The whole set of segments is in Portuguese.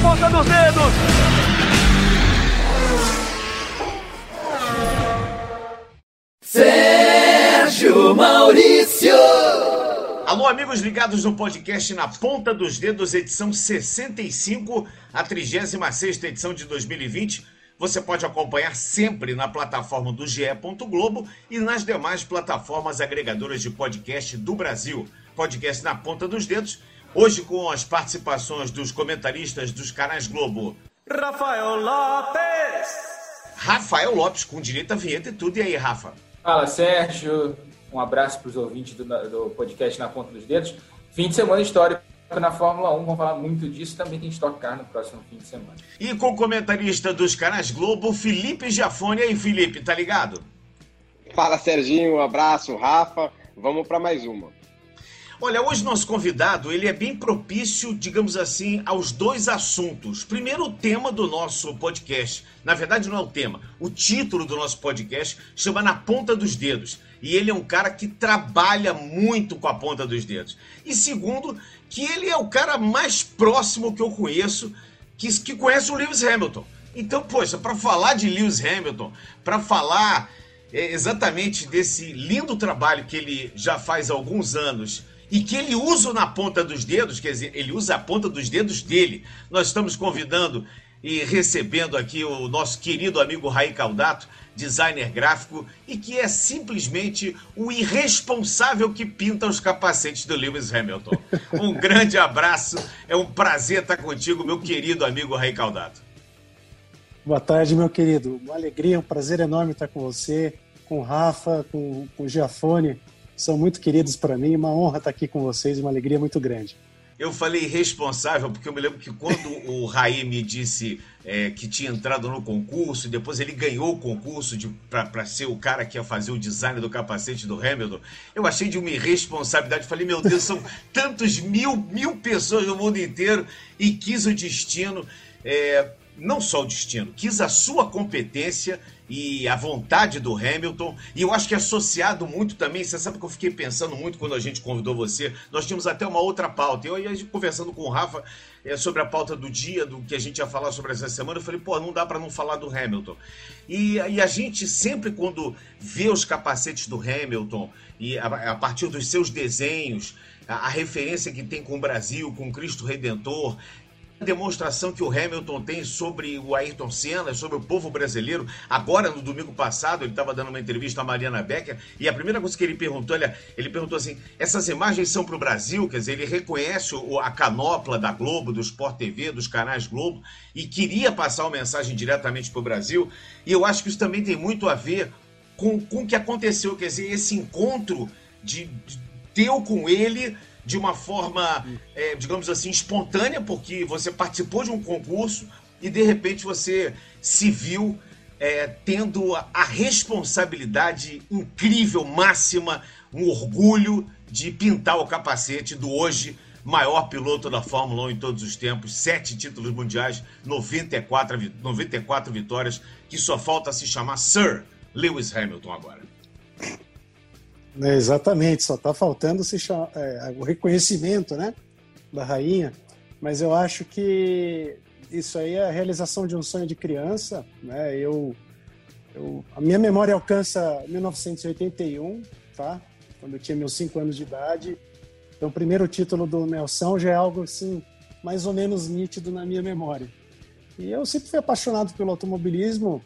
ponta dos dedos. Sérgio Maurício. Alô, amigos ligados no podcast Na Ponta dos Dedos, edição 65, a 36 edição de 2020. Você pode acompanhar sempre na plataforma do GE. Globo e nas demais plataformas agregadoras de podcast do Brasil. Podcast Na Ponta dos Dedos, hoje com as participações dos comentaristas dos canais Globo. Rafael Lopes. Rafael Lopes, com direito a vinheta e tudo. E aí, Rafa? Fala, Sérgio. Um abraço para os ouvintes do, do, podcast Na Ponta dos Dedos. Fim de semana histórico na Fórmula 1, vamos falar muito disso. Também tem Stock Car no próximo fim de semana. E com o comentarista dos canais Globo, Felipe Jafone. E aí, Felipe, tá ligado? Fala, Serginho. Um abraço, Rafa. Vamos para mais uma. Olha, hoje nosso convidado, ele é bem propício, digamos assim, aos dois assuntos. Primeiro, o tema do nosso podcast. Na verdade, não é o tema. O título do nosso podcast chama Na Ponta dos Dedos. E ele é um cara que trabalha muito com a ponta dos dedos. E segundo, que ele é o cara mais próximo que eu conheço, que, que conhece o Lewis Hamilton. Então, poxa, para falar de Lewis Hamilton, para falar é, exatamente desse lindo trabalho que ele já faz há alguns anos e que ele usa na ponta dos dedos, quer dizer, ele usa a ponta dos dedos dele. Nós estamos convidando e recebendo aqui o nosso querido amigo Raí Caldato, designer gráfico, e que é simplesmente o irresponsável que pinta os capacetes do Lewis Hamilton. Um grande abraço, é um prazer estar contigo, meu querido amigo Raí Caldato. Boa tarde, meu querido. Uma alegria, um prazer enorme estar com você, com o Rafa, com, com o Giafone são muito queridos para mim. Uma honra estar aqui com vocês, uma alegria muito grande. Eu falei responsável porque eu me lembro que quando o Raí me disse é, que tinha entrado no concurso, e depois ele ganhou o concurso para ser o cara que ia fazer o design do capacete do Hamilton, eu achei de uma irresponsabilidade. Falei, meu Deus, são tantos mil, mil pessoas no mundo inteiro e quis o destino. É, não só o destino, quis a sua competência e a vontade do Hamilton. E eu acho que é associado muito também, você sabe que eu fiquei pensando muito quando a gente convidou você. Nós tínhamos até uma outra pauta. Eu ia conversando com o Rafa é, sobre a pauta do dia, do que a gente ia falar sobre essa semana. Eu falei, pô, não dá para não falar do Hamilton. E, e, a gente sempre, quando vê os capacetes do Hamilton, e a, a partir dos seus desenhos, a, a referência que tem com o Brasil, com Cristo Redentor, demonstração que o Hamilton tem sobre o Ayrton Senna, sobre o povo brasileiro. Agora, no domingo passado, ele estava dando uma entrevista a Mariana Becker e a primeira coisa que ele perguntou, ele, ele perguntou assim: essas imagens são para o Brasil? Quer dizer, ele reconhece a canopla da Globo, do Sport TV, dos canais Globo e queria passar uma mensagem diretamente para o Brasil. E eu acho que isso também tem muito a ver com, com o que aconteceu, quer dizer, esse encontro de, de com ele de uma forma, é, digamos assim, espontânea, porque você participou de um concurso e de repente você se viu é, tendo a responsabilidade incrível, máxima, um orgulho de pintar o capacete do hoje maior piloto da Fórmula 1 em todos os tempos, sete títulos mundiais, 94, 94 vitórias, que só falta se chamar Sir Lewis Hamilton agora. É, exatamente, só está faltando se chama, é, o reconhecimento né, da rainha, mas eu acho que isso aí é a realização de um sonho de criança. Né? Eu, eu, a minha memória alcança 1981, tá? quando eu tinha meus cinco anos de idade. Então, o primeiro título do Nelson já é algo assim, mais ou menos nítido na minha memória. E eu sempre fui apaixonado pelo automobilismo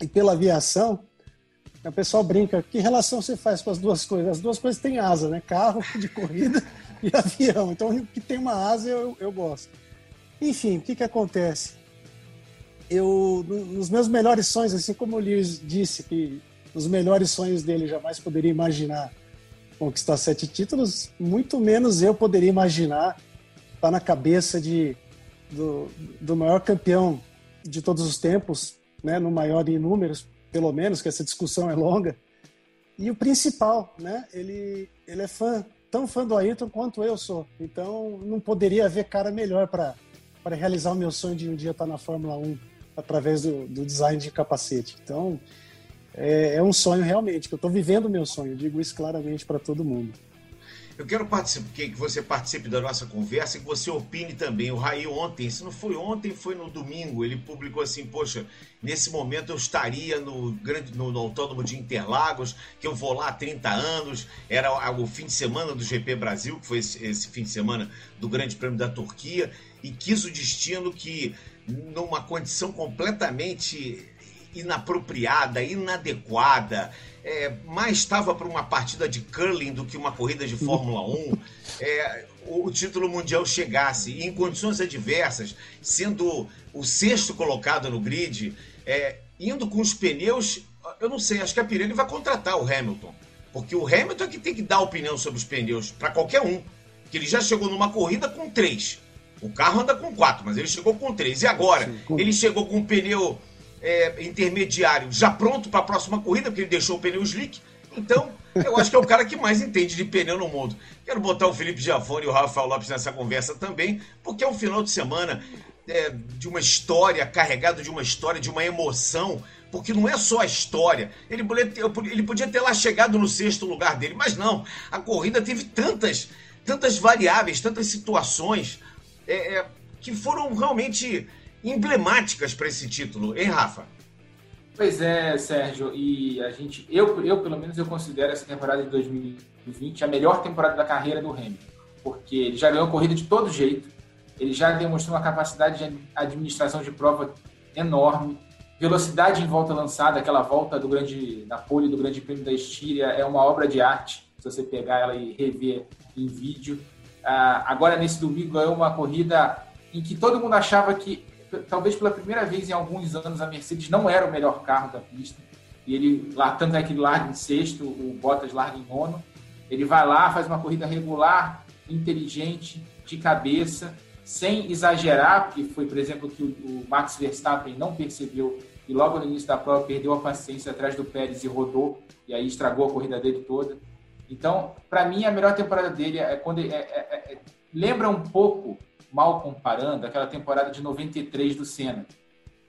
e pela aviação. O pessoal brinca, que relação você faz com as duas coisas? As duas coisas têm asa, né? Carro de corrida e avião. Então, o que tem uma asa eu, eu gosto. Enfim, o que, que acontece? Eu, nos meus melhores sonhos, assim como o Lewis disse, que os melhores sonhos dele jamais poderia imaginar conquistar sete títulos, muito menos eu poderia imaginar estar na cabeça de, do, do maior campeão de todos os tempos, né, no maior em números, pelo menos, que essa discussão é longa. E o principal, né? Ele, ele é fã, tão fã do Ayrton quanto eu sou. Então, não poderia haver cara melhor para realizar o meu sonho de um dia estar na Fórmula 1 através do, do design de capacete. Então, é, é um sonho realmente, que eu estou vivendo o meu sonho, digo isso claramente para todo mundo. Eu quero que você participe da nossa conversa e que você opine também. O Raí ontem, se não foi ontem, foi no domingo, ele publicou assim, poxa, nesse momento eu estaria no, grande, no, no Autônomo de Interlagos, que eu vou lá há 30 anos, era o fim de semana do GP Brasil, que foi esse, esse fim de semana do Grande Prêmio da Turquia, e quis o destino que, numa condição completamente inapropriada, inadequada, é, mais estava para uma partida de curling do que uma corrida de Fórmula 1, é, o título mundial chegasse em condições adversas, sendo o sexto colocado no grid, é, indo com os pneus, eu não sei, acho que a Pirelli vai contratar o Hamilton, porque o Hamilton é que tem que dar opinião sobre os pneus para qualquer um, que ele já chegou numa corrida com três. O carro anda com quatro, mas ele chegou com três. E agora? Sim, com... Ele chegou com um pneu é, intermediário já pronto para a próxima corrida, porque ele deixou o pneu slick. Então, eu acho que é o cara que mais entende de pneu no mundo. Quero botar o Felipe Giafone e o Rafael Lopes nessa conversa também, porque é um final de semana é, de uma história, carregado de uma história, de uma emoção, porque não é só a história. Ele podia, ter, ele podia ter lá chegado no sexto lugar dele, mas não. A corrida teve tantas, tantas variáveis, tantas situações é, é que foram realmente emblemáticas para esse título, hein, Rafa? Pois é, Sérgio, e a gente, eu, eu pelo menos eu considero essa temporada de 2020 a melhor temporada da carreira do Hamilton, porque ele já ganhou corrida de todo jeito, ele já demonstrou uma capacidade de administração de prova enorme, velocidade em volta lançada, aquela volta do grande da pole do Grande Prêmio da Estíria é uma obra de arte, se você pegar ela e rever em vídeo. Ah, agora nesse domingo ganhou uma corrida em que todo mundo achava que talvez pela primeira vez em alguns anos, a Mercedes não era o melhor carro da pista. E ele, lá, tanto é que ele larga em sexto, o Bottas larga em nono. Ele vai lá, faz uma corrida regular, inteligente, de cabeça, sem exagerar, porque foi, por exemplo, que o Max Verstappen não percebeu e logo no início da prova perdeu a paciência atrás do Pérez e rodou, e aí estragou a corrida dele toda. Então, para mim, a melhor temporada dele é quando é, é, é, lembra um pouco mal comparando, aquela temporada de 93 do Senna.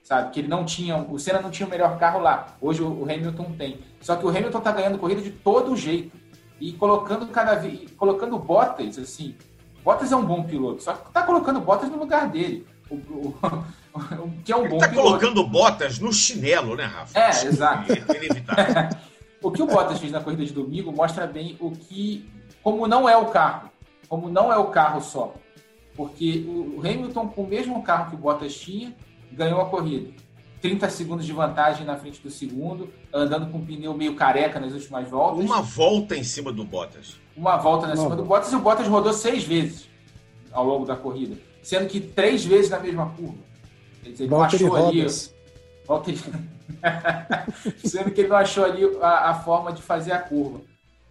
Sabe? Que ele não tinha. O Senna não tinha o melhor carro lá. Hoje o Hamilton tem. Só que o Hamilton tá ganhando corrida de todo jeito. E colocando cada vez. Colocando Bottas, assim. Bottas é um bom piloto. Só que tá colocando Bottas no lugar dele. O, o, o que é um ele bom tá piloto. colocando Bottas no chinelo, né, Rafa? É, exato. É o que o Bottas fez na corrida de domingo mostra bem o que. Como não é o carro. Como não é o carro só porque o Hamilton, com o mesmo carro que o Bottas tinha, ganhou a corrida. 30 segundos de vantagem na frente do segundo, andando com o pneu meio careca nas últimas voltas. Uma volta em cima do Bottas. Uma volta em cima do Bottas e o Bottas rodou seis vezes ao longo da corrida, sendo que três vezes na mesma curva. Quer dizer, ele não achou ali. Volta... sendo que ele não achou ali a, a forma de fazer a curva.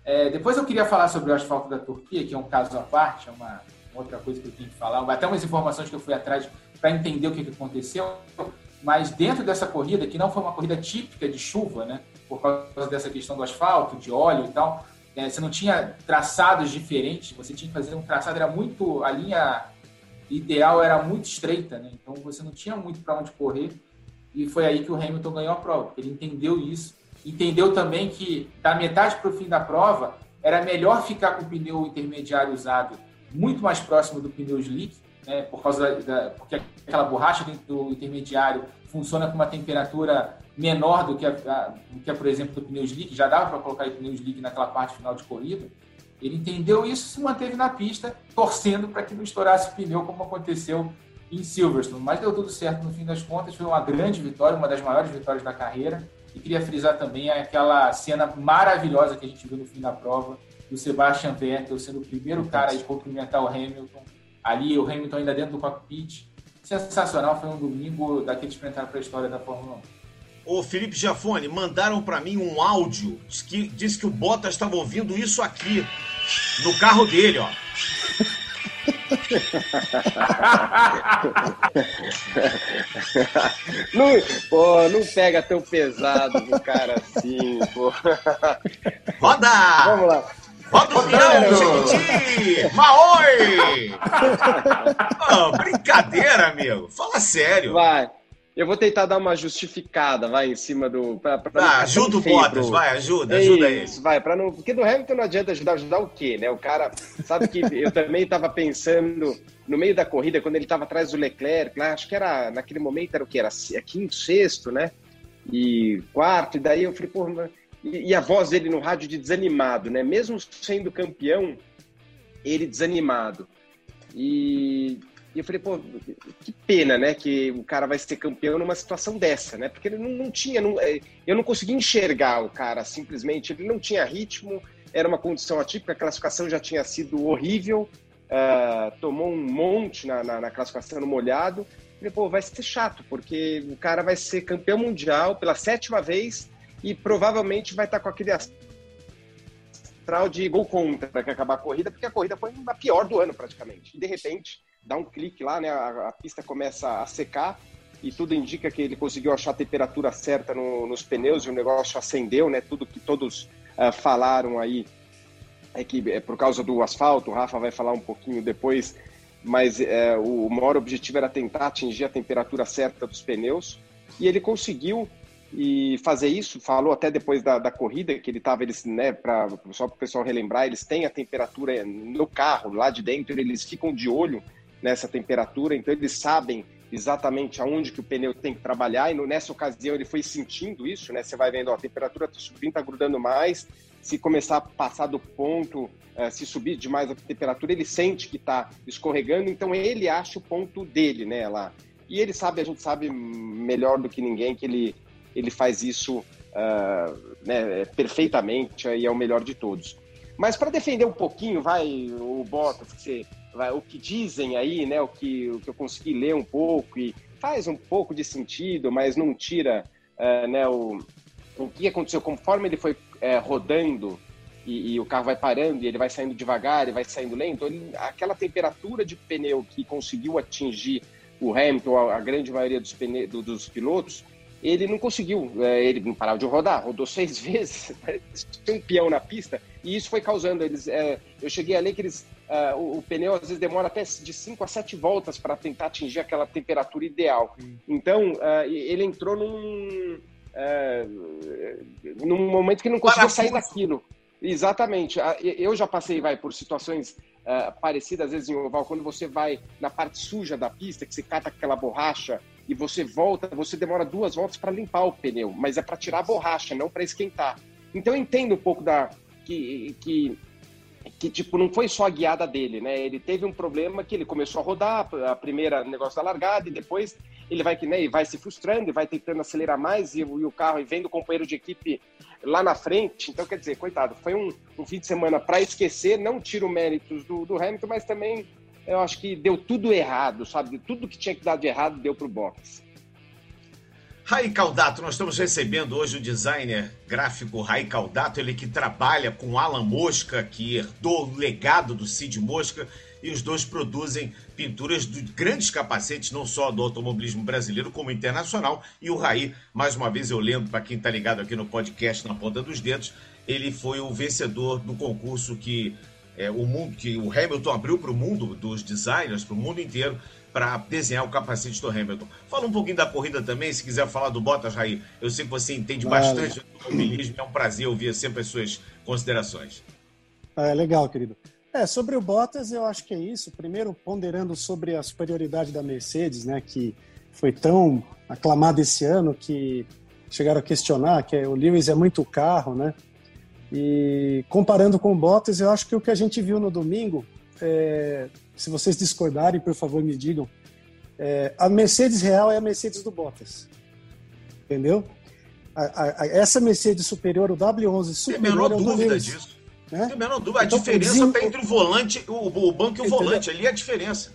É, depois eu queria falar sobre o asfalto da Turquia, que é um caso à parte, é uma, outra coisa que eu tenho que falar, até umas informações que eu fui atrás para entender o que, que aconteceu. Mas dentro dessa corrida, que não foi uma corrida típica de chuva, né, por causa dessa questão do asfalto, de óleo e tal, é, você não tinha traçados diferentes, você tinha que fazer um traçado, era muito. A linha ideal era muito estreita, né, então você não tinha muito para onde correr. E foi aí que o Hamilton ganhou a prova, ele entendeu isso. Entendeu também que da metade para o fim da prova era melhor ficar com o pneu intermediário usado muito mais próximo do pneu slick, né, por causa da, da, porque aquela borracha do intermediário funciona com uma temperatura menor do que, a, a, do que a, por exemplo, do pneu slick, já dava para colocar o pneu slick naquela parte final de corrida. Ele entendeu isso se manteve na pista, torcendo para que não estourasse o pneu, como aconteceu em Silverstone. Mas deu tudo certo no fim das contas, foi uma grande vitória, uma das maiores vitórias da carreira. E queria frisar também aquela cena maravilhosa que a gente viu no fim da prova, do Sebastian Vettel sendo o primeiro cara a cumprimentar o Hamilton. Ali, o Hamilton ainda dentro do cockpit. Sensacional, foi um domingo daqueles para entrar para a história da Fórmula 1. Ô Felipe Jafone, mandaram para mim um áudio que diz que o Bottas estava ouvindo isso aqui no carro dele, ó. não, pô, não pega tão pesado no cara assim, pô. Roda! Vamos lá. Roda o peão, Chiquiti! Maoi! oh, brincadeira, amigo. Fala sério. Vai. Eu vou tentar dar uma justificada, vai, em cima do. Pra, pra ah, ajuda o Bottas, pro... vai, ajuda, ajuda é isso. Vai, para não. Porque do Hamilton não adianta ajudar, ajudar o quê, né? O cara. Sabe que eu também estava pensando no meio da corrida, quando ele estava atrás do Leclerc, lá, acho que era. Naquele momento era o quê? Era quinto, sexto, né? E quarto, e daí eu falei, pô, e, a voz dele no rádio de desanimado, né? Mesmo sendo campeão, ele desanimado. E e eu falei, pô, que pena, né, que o cara vai ser campeão numa situação dessa, né? Porque ele não, não tinha, não, é, eu não conseguia enxergar o cara simplesmente, ele não tinha ritmo, era uma condição atípica, a classificação já tinha sido horrível, uh, tomou um monte na, na, na, classificação no molhado. Falei, pô, vai ser chato, porque o cara vai ser campeão mundial pela sétima vez e provavelmente vai estar com aquele astral de gol contra para acabar a corrida, porque a corrida foi a pior do ano praticamente. E de repente dá um clique lá, né? A, a, pista começa a secar e tudo indica que ele conseguiu achar a temperatura certa no, nos pneus e o negócio acendeu, né? Tudo que todos uh, falaram aí é que é por causa do asfalto, o Rafa vai falar um pouquinho depois, mas é, o maior objetivo era tentar atingir a temperatura certa dos pneus e ele conseguiu e fazer isso, falou até depois da, da corrida que ele estava, eles, né, pra, só para o pessoal relembrar, eles têm a temperatura no carro, lá de dentro, eles ficam de olho nessa temperatura, então eles sabem exatamente aonde que o pneu tem que trabalhar, e nessa ocasião ele foi sentindo isso, né? Você vai vendo, ó, a temperatura está subindo, está grudando mais, se começar a passar do ponto, uh, se subir demais a temperatura, ele sente que está escorregando, então ele acha o ponto dele, né, lá. E ele sabe, a gente sabe melhor do que ninguém que ele, ele faz isso uh, né, perfeitamente e é o melhor de todos. Mas para defender um pouquinho, vai, o Bottas, que você o que dizem aí, né, o que, o que eu consegui ler um pouco e faz um pouco de sentido, mas não tira uh, né, o, o que aconteceu conforme ele foi uh, rodando e, e, o carro vai parando e ele vai saindo devagar e vai saindo lento, ele, aquela temperatura de pneu que conseguiu atingir o Hamilton, a, a grande maioria dos, pneu, do, dos pilotos, ele não conseguiu, é, ele não parava de rodar, rodou seis vezes, tinha um peão na pista, e isso foi causando eles. É, eu cheguei a ler que eles Uh, o, o, pneu às vezes demora até de 5 a 7 voltas para tentar atingir aquela temperatura ideal. Então, uh, ele entrou num, uh, num momento que não conseguia sair daquilo. Exatamente. Eu já passei vai, por situações parecidas, às vezes em oval, quando você vai na parte suja da pista, que você cata aquela borracha e você volta, você demora duas voltas para limpar o pneu, mas é para tirar a borracha, não para esquentar. Então eu entendo um pouco da que, que que tipo não foi só a guiada dele, né? Ele teve um problema que ele começou a rodar a primeira negócio da largada e depois ele vai que né, vai se frustrando e vai tentando acelerar mais e, e, o carro e vendo o companheiro de equipe lá na frente. Então quer dizer, coitado, foi um, um fim de semana para esquecer. Não tiro méritos do, do Hamilton, mas também eu acho que deu tudo errado, sabe? Tudo que tinha que dar de errado deu para o box. Rai Caldato, nós estamos recebendo hoje o designer gráfico Rai Caldato, ele que trabalha com Alan Mosca, que herdou o legado do Cid Mosca, e os dois produzem pinturas de grandes capacetes, não só do automobilismo brasileiro, como internacional. E o Rai, mais uma vez eu lembro, para quem está ligado aqui no podcast na ponta dos dedos, ele foi o vencedor do concurso que é, o mundo que o Hamilton abriu para o mundo dos designers, para o mundo inteiro, para desenhar o capacete do Hamilton. Fala um pouquinho da corrida também, se quiser falar do Bottas, Raí. Eu sei que você entende vale. bastante do automobilismo, é um prazer ouvir sempre as suas considerações. É legal, querido. É, sobre o Bottas, eu acho que é isso. Primeiro, ponderando sobre a superioridade da Mercedes, né, que foi tão aclamada esse ano que chegaram a questionar que o Lewis é muito carro, né? E comparando com o Bottas, eu acho que o que a gente viu no domingo é, se vocês discordarem, por favor, me digam. É, a Mercedes real é a Mercedes do Bottas. Entendeu? A, a, essa Mercedes superior, o W11 superior. Tem a menor é dúvida Lewis, disso. Né? Tem a menor dúvida. A então, diferença está entre o volante, o, o banco e o Entendeu? volante. Ali é a diferença.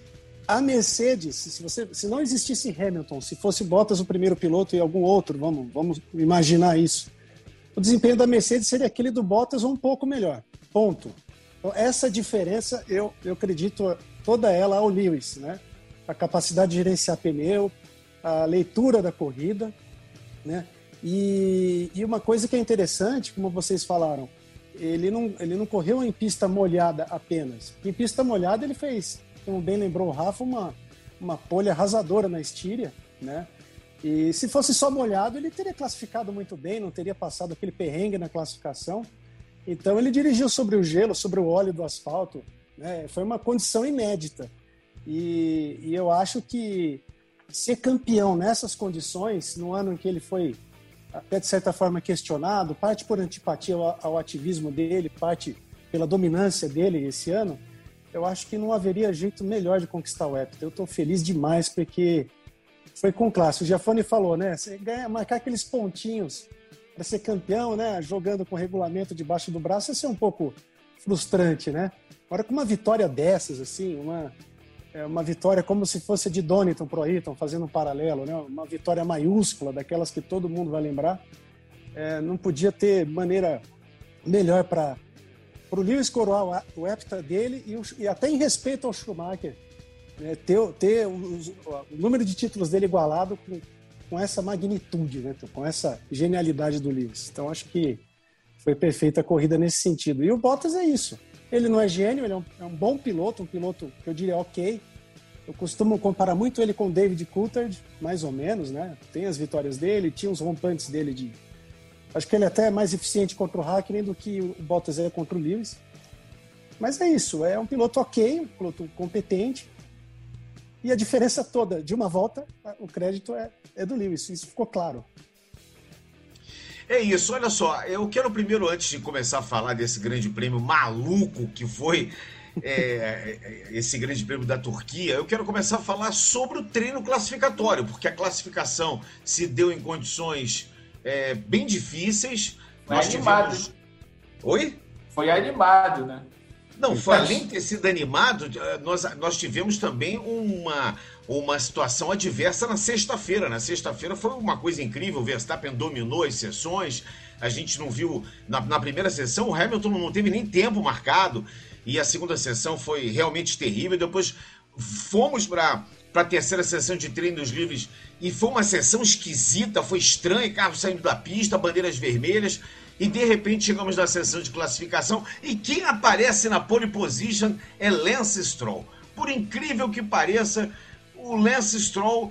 A Mercedes, se, você, se não existisse Hamilton, se fosse Bottas o primeiro piloto e algum outro, vamos, vamos imaginar isso. O desempenho da Mercedes seria aquele do Bottas ou um pouco melhor. Ponto. Então, essa diferença, eu, eu acredito toda ela ao Lewis, né? A capacidade de gerenciar pneu, a leitura da corrida, né? E, e uma coisa que é interessante, como vocês falaram, ele não, ele não correu em pista molhada apenas. Em pista molhada ele fez, como bem lembrou o Rafa, uma, uma polha arrasadora na Estíria, né? E se fosse só molhado, ele teria classificado muito bem, não teria passado aquele perrengue na classificação. Então ele dirigiu sobre o gelo, sobre o óleo do asfalto. Né? Foi uma condição inédita. E, e, eu acho que ser campeão nessas condições, no ano em que ele foi até de certa forma questionado, parte por antipatia ao, ao ativismo dele, parte pela dominância dele esse ano, eu acho que não haveria jeito melhor de conquistar o Hepta. Eu estou feliz demais porque foi com classe. O Giafone falou, né? Você ganha, marcar aqueles pontinhos para ser campeão, né? Jogando com regulamento debaixo do braço, isso é um pouco frustrante, né? Agora, com uma vitória dessas, assim, uma, é uma vitória como se fosse de Donington pro Ayrton, fazendo um paralelo, né? Uma vitória maiúscula, daquelas que todo mundo vai lembrar. É, não podia ter maneira melhor para o Lewis coroar o hepta dele e, e, até em respeito ao Schumacher, né? ter, ter o, número de títulos dele igualado com, com essa magnitude, né? com essa genialidade do Lewis. Então acho que foi perfeita a corrida nesse sentido. E o Bottas é isso ele não é gênio, ele é um, é um, bom piloto, um piloto que eu diria ok. Eu costumo comparar muito ele com David Coulthard, mais ou menos, né? Tem as vitórias dele, tinha os rompantes dele de. Acho que ele é até mais eficiente contra o Hackney do que o Bottas é contra o Lewis. Mas é isso, é um piloto ok, um piloto competente. E a diferença toda de uma volta, o crédito é, é do Lewis, isso ficou claro. É isso, olha só, eu quero primeiro, antes de começar a falar desse grande prêmio maluco que foi é, é, esse grande prêmio da Turquia, eu quero começar a falar sobre o treino classificatório, porque a classificação se deu em condições é, bem difíceis. Foi Nós animado. Tivemos... Oi? Foi animado, né? Não, foi, além de ter sido animado, eh, nós, nós tivemos também uma, uma situação adversa na sexta-feira. Na sexta-feira foi uma coisa incrível, o Verstappen dominou as sessões, a gente não viu. Na, na primeira sessão, o Hamilton não teve nem tempo marcado, e a segunda sessão foi realmente terrível. Depois fomos para para a terceira sessão de treinos livres e foi uma sessão esquisita, foi estranha, carros saindo da pista, bandeiras vermelhas e de repente chegamos na sessão de classificação e quem aparece na pole position é Lance Stroll. Por incrível que pareça, o Lance Stroll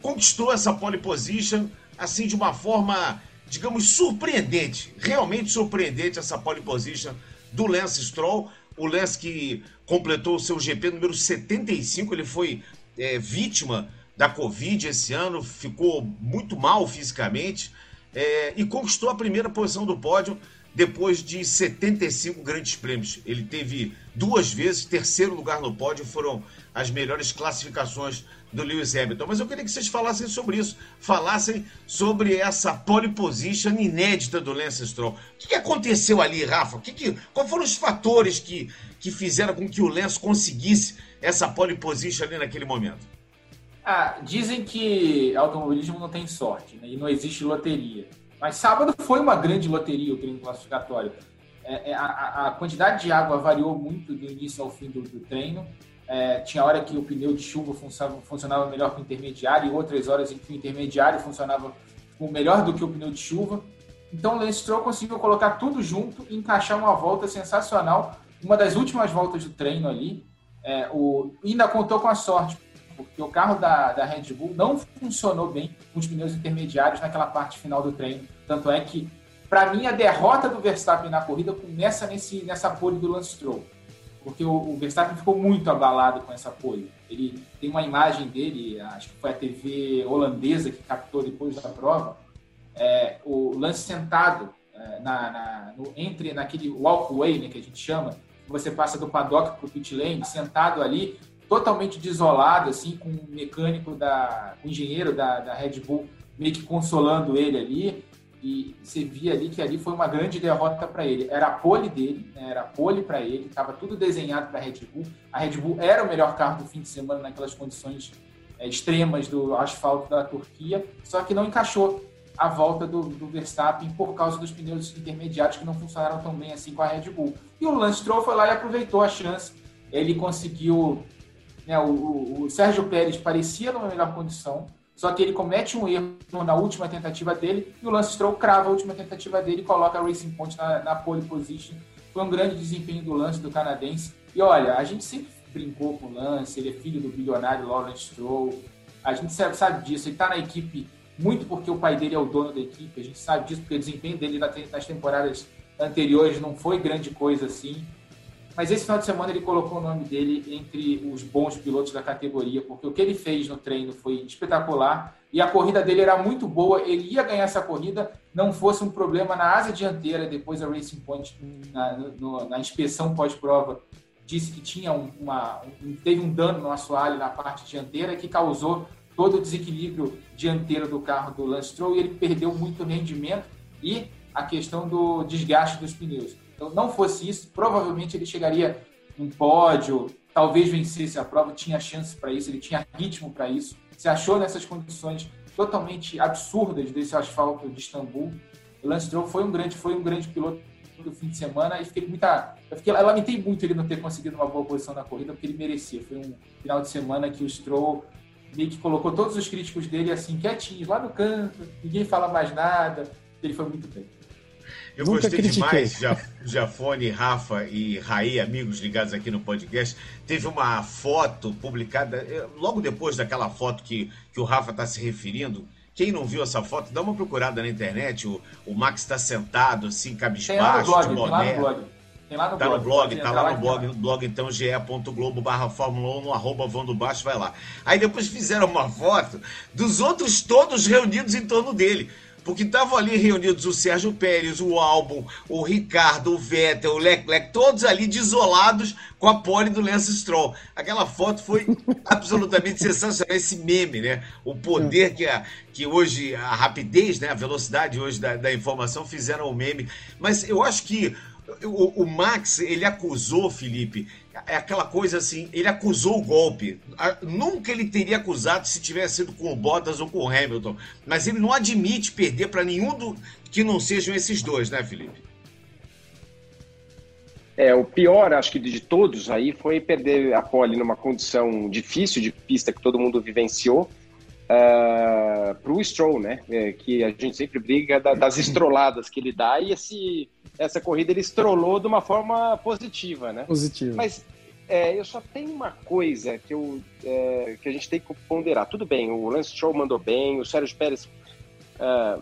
conquistou essa pole position assim de uma forma, digamos, surpreendente, realmente surpreendente essa pole position do Lance Stroll. O Lance que completou o seu GP número 75, ele foi é, vítima da Covid esse ano, ficou muito mal fisicamente é, e conquistou a primeira posição do pódio depois de 75 grandes prêmios. Ele teve duas vezes terceiro lugar no pódio, foram as melhores classificações do Lewis Hamilton. Mas eu queria que vocês falassem sobre isso, falassem sobre essa pole position inédita do Lance Stroll. O que, aconteceu ali, Rafa? Que que, quais foram os fatores que, que fizeram com que o Lance conseguisse essa pole position ali naquele momento? Ah, dizem que automobilismo não tem sorte né? e não existe loteria. Mas sábado foi uma grande loteria o treino classificatório. É, é, a, a, quantidade de água variou muito do início ao fim do, do treino. É, tinha hora que o pneu de chuva funcionava, funcionava melhor que o intermediário e outras horas em que o intermediário funcionava melhor do que o pneu de chuva. Então o Lance Stroll conseguiu colocar tudo junto e encaixar uma volta sensacional. Uma das últimas voltas do treino ali. É, o, ainda contou com a sorte, porque o carro da, da Red Bull não funcionou bem com os pneus intermediários naquela parte final do treino. Tanto é que, para mim, a derrota do Verstappen na corrida começa nesse, nessa pole do Lance Stroll. Porque o, o Verstappen ficou muito abalado com essa pole. Ele tem uma imagem dele, acho que foi a TV holandesa que captou depois da prova, é, o Lance sentado é, na, na, no, entre naquele walkway né, que a gente chama, você passa do paddock para o pit lane, sentado ali, totalmente desolado, assim, com o mecânico, da, o engenheiro da, da Red Bull meio que consolando ele ali. E você via ali que ali foi uma grande derrota para ele. Era a pole dele, né? era a pole para ele, estava tudo desenhado para a Red Bull. A Red Bull era o melhor carro do fim de semana naquelas condições é, extremas do asfalto da Turquia, só que não encaixou a volta do, do, Verstappen por causa dos pneus intermediários que não funcionaram tão bem assim com a Red Bull. E o Lance Stroll foi lá e aproveitou a chance. Ele conseguiu né, o, o, Sérgio Pérez parecia numa melhor condição, só que ele comete um erro na última tentativa dele e o Lance Stroll crava a última tentativa dele e coloca a Racing Point na, na pole position. Foi um grande desempenho do Lance do canadense. E olha, a gente sempre brincou com o Lance, ele é filho do bilionário Lawrence Stroll. A gente sabe, sabe disso, ele está na equipe muito porque o pai dele é o dono da equipe, a gente sabe disso, porque o desempenho dele nas temporadas anteriores não foi grande coisa assim. Mas esse final de semana ele colocou o nome dele entre os bons pilotos da categoria, porque o que ele fez no treino foi espetacular e a corrida dele era muito boa. Ele ia ganhar essa corrida, não fosse um problema na asa dianteira. Depois a Racing Point, na, no, na inspeção pós-prova, disse que tinha uma, um, teve um dano no assoalho na parte dianteira que causou todo o desequilíbrio dianteiro do carro do Lance Stroll e ele perdeu muito rendimento e a questão do desgaste dos pneus. Então, não fosse isso, provavelmente ele chegaria em pódio, talvez vencesse a prova, tinha chance para isso, ele tinha ritmo para isso. Se achou nessas condições totalmente absurdas desse asfalto de Istambul. O Lance Stroll foi um grande, foi um grande piloto do fim de semana e fiquei muita, eu, fiquei, eu lamentei muito ele não ter conseguido uma boa posição na corrida porque ele merecia. Foi um final de semana que o Stroll meio que colocou todos os críticos dele assim quietinhos lá no canto, ninguém fala mais nada. Ele foi muito bem. Eu Nunca gostei critiquei. demais, Jafone, Rafa e Raí, amigos ligados aqui no podcast. Teve uma foto publicada, eh, logo depois daquela foto que, que o Rafa está se referindo. Quem não viu essa foto, dá uma procurada na internet. O, o Max está sentado, assim, cabisbaixo, de boné. Tem lá no blog. Tem lá no tá blog. no blog, tá lá no blog, no blog então ge.globo barra Fórmula 1 no arroba Vando Baixo, vai lá. Aí depois fizeram uma foto dos outros todos reunidos em torno dele porque estavam ali reunidos o Sérgio Pérez, o Albon, o Ricardo, o Vettel, o Leclerc, todos ali desolados com a pole do Lance Stroll. Aquela foto foi absolutamente sensacional, esse meme, né? O poder que, a, que hoje, a rapidez, né? a velocidade hoje da, da informação fizeram o meme. Mas eu acho que o, o, Max, ele acusou, Felipe, é aquela coisa assim, ele acusou o golpe. Nunca ele teria acusado se tivesse sido com o Bottas ou com o Hamilton. Mas ele não admite perder para nenhum do, que não sejam esses dois, né, Felipe? É, o pior, acho que de todos aí, foi perder a pole numa condição difícil de pista que todo mundo vivenciou uh, ah, para o Stroll, né? É, que a gente sempre briga da, das estroladas que ele dá e esse essa corrida ele estrolou de uma forma positiva, né? Positiva. Mas é, eu só tenho uma coisa que, eu, é, que a gente tem que ponderar. Tudo bem, o Lance Stroll mandou bem, o Sérgio Pérez é,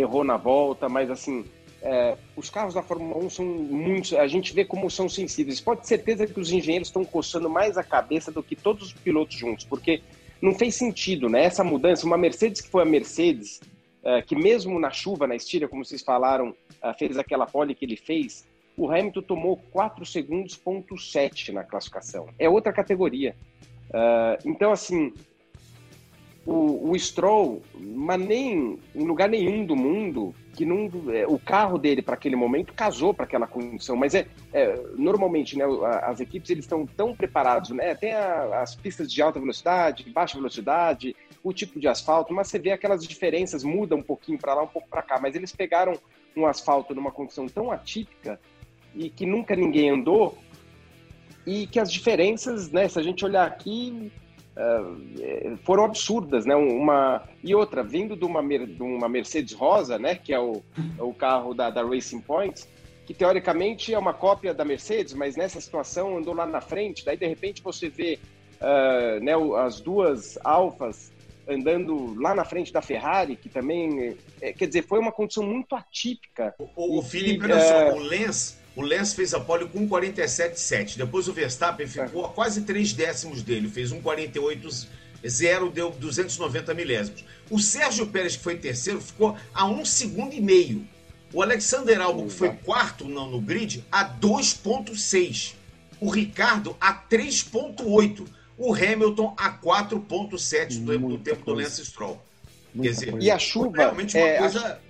errou na volta, mas assim, é, os carros da Fórmula 1 são muito. A gente vê como são sensíveis. Pode ter certeza que os engenheiros estão coçando mais a cabeça do que todos os pilotos juntos, porque não fez sentido, né? Essa mudança, uma Mercedes que foi a Mercedes, é, que mesmo na chuva, na estilha, como vocês falaram, é, fez aquela pole que ele fez, o Hamilton tomou 4 segundos, ponto 7 na classificação. É outra categoria. Uh, então, assim, o, o Stroll, mas nem em lugar nenhum do mundo, que não, é, o carro dele para aquele momento casou para aquela condição. Mas é, é, normalmente, né, as equipes eles estão tão preparados, né? Tem a, as pistas de alta velocidade, baixa velocidade, o tipo de asfalto, mas você vê aquelas diferenças, muda um pouquinho para lá, um pouco para cá, mas eles pegaram um asfalto numa condição tão atípica e que nunca ninguém andou e que as diferenças, né, se a gente olhar aqui, uh, foram absurdas, né, uma e outra, vindo de uma, de uma Mercedes rosa, né, que é o, o carro da, da Racing Point, que teoricamente é uma cópia da Mercedes, mas nessa situação andou lá na frente, daí de repente você vê uh, né, as duas Alfas andando lá na frente da Ferrari, que também, é, quer dizer, foi uma condição muito atípica. O, o Felipe, olha só, é, o Lens, o Lens fez a pole com 47,7. Depois o Verstappen ficou a quase 3 décimos dele, fez um 48,0, deu 290 milésimos. O Sérgio Pérez, que foi terceiro, ficou a um segundo e meio. O Alexander Albon, que foi quarto no, no grid, a 2,6. O Ricardo a 3,8 o Hamilton a 4,7 do, do tempo do Lance Stroll. Quer dizer, e a chuva. Realmente uma é, coisa.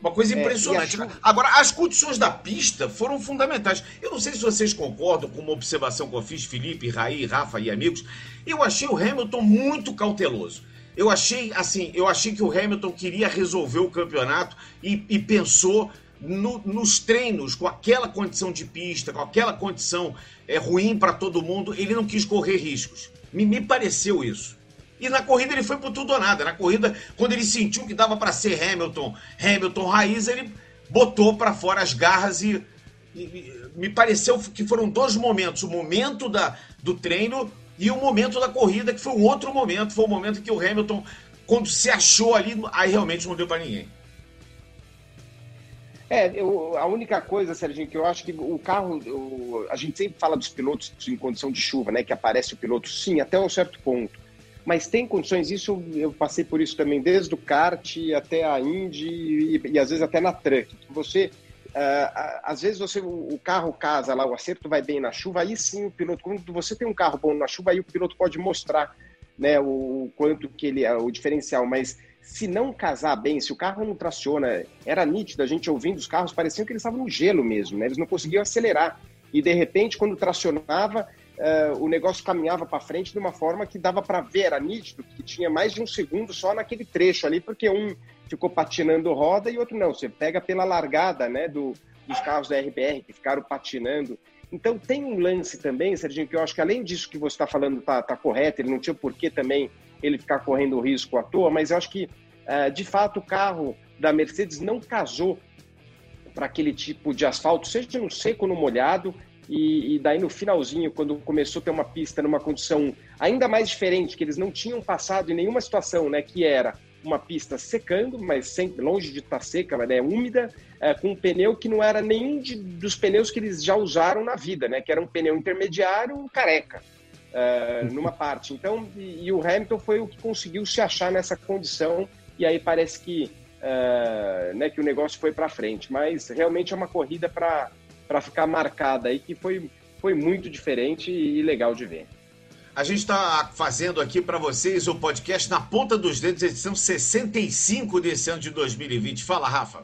Uma coisa é, impressionante. Chuva... Agora, as condições da pista foram fundamentais. Eu não sei se vocês concordam com uma observação que eu fiz, Felipe, Raí, Rafa e amigos. Eu achei o Hamilton muito cauteloso. Eu achei, assim, eu achei que o Hamilton queria resolver o campeonato e, e pensou no, nos treinos, com aquela condição de pista, com aquela condição é, ruim para todo mundo, ele não quis correr riscos. Me, me pareceu isso. E na corrida ele foi por tudo ou nada. Na corrida, quando ele sentiu que dava para ser Hamilton, Hamilton raiz, ele botou para fora as garras e, e, e, me pareceu que foram dois momentos: o momento da, do treino e o momento da corrida, que foi um outro momento. Foi o momento que o Hamilton quando se achou ali, aí realmente não deu para ninguém. É, eu, a única coisa, Serginho, que eu acho que o carro, o, a gente sempre fala dos pilotos em condição de chuva, né? Que aparece o piloto, sim, até um certo ponto. Mas tem condições, isso eu passei por isso também, desde o kart até a Indy e, e às vezes até na truck. Você, uh, às vezes você, o carro casa lá, o acerto vai bem na chuva, aí sim o piloto, quando você tem um carro bom na chuva, aí o piloto pode mostrar né, o quanto que ele é o diferencial, mas se não casar bem, se o carro não traciona, era nítido, a gente ouvindo os carros, parecia que eles estavam no gelo mesmo, né? eles não conseguiam acelerar. E de repente, quando tracionava, uh, o negócio caminhava para frente de uma forma que dava para ver, era nítido, que tinha mais de um segundo só naquele trecho ali, porque um ficou patinando roda e outro não. Você pega pela largada né, do, dos carros da RBR que ficaram patinando. Então tem um lance também, Serginho, que eu acho que além disso que você está falando está tá correto, ele não tinha por que também ele ficar correndo risco à toa, mas eu acho que, uh, de fato, o carro da Mercedes não casou para aquele tipo de asfalto, seja no seco no molhado, e, e, daí no finalzinho, quando começou a ter uma pista numa condição ainda mais diferente, que eles não tinham passado em nenhuma situação, né, que era uma pista secando, mas sem, longe de estar seca, mas é úmida, é, com um pneu que não era nenhum de, dos pneus que eles já usaram na vida, né, que era um pneu intermediário careca uh, numa parte. Então, e, e, o Hamilton foi o que conseguiu se achar nessa condição e aí parece que, uh, né, que o negócio foi para frente. Mas realmente é uma corrida para ficar marcada aí que foi, foi muito diferente e legal de ver. A gente está fazendo aqui para vocês o podcast na ponta dos dedos, edição 65 desse ano de 2020. Fala, Rafa.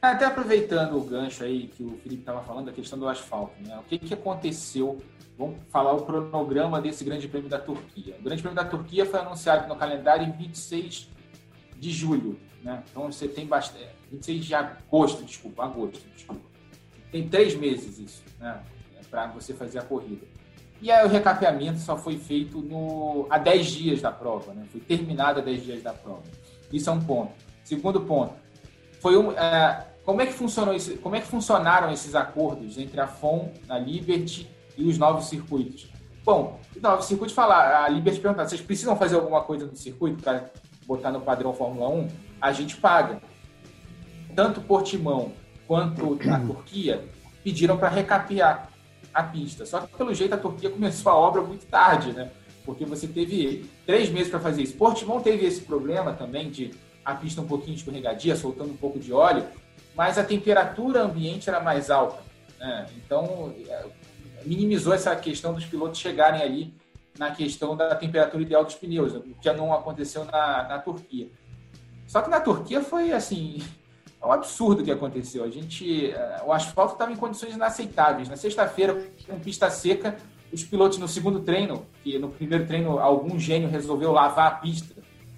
Até aproveitando o gancho aí que o Felipe estava falando, da questão do asfalto, né? O que, que aconteceu Vamos falar o cronograma desse Grande Prêmio da Turquia. O Grande Prêmio da Turquia foi anunciado no calendário em 26 de julho, né? Então você tem bastante. 26 de agosto, desculpa, agosto, desculpa. Tem três meses isso, né? Para você fazer a corrida. E aí o recapeamento só foi feito no, há 10 dias da prova, né? Foi terminado há 10 dias da prova. Isso é um ponto. Segundo ponto, foi um, é, como é que funcionou esse, como é que funcionaram esses acordos entre a FOM, a Liberty e os novos circuitos. Bom, os novos circuitos falar, a Liberty perguntar, vocês precisam fazer alguma coisa no circuito para botar no padrão Fórmula 1? A gente paga. Tanto Portimão quanto a Turquia pediram para recapear a pista. Só que, pelo jeito, a Turquia começou a obra muito tarde, né? Porque você teve três meses para fazer isso. Portimão teve esse problema também de a pista um pouquinho escorregadia, soltando um pouco de óleo, mas a temperatura ambiente era mais alta. Né? Então, minimizou essa questão dos pilotos chegarem ali na questão da temperatura ideal dos pneus, o que não aconteceu na, na Turquia. Só que na Turquia foi assim, é um absurdo o que aconteceu. A gente, eh, o asfalto estava em condições inaceitáveis. Na sexta-feira, com pista seca, os pilotos no segundo treino, que no primeiro treino algum gênio resolveu lavar a pista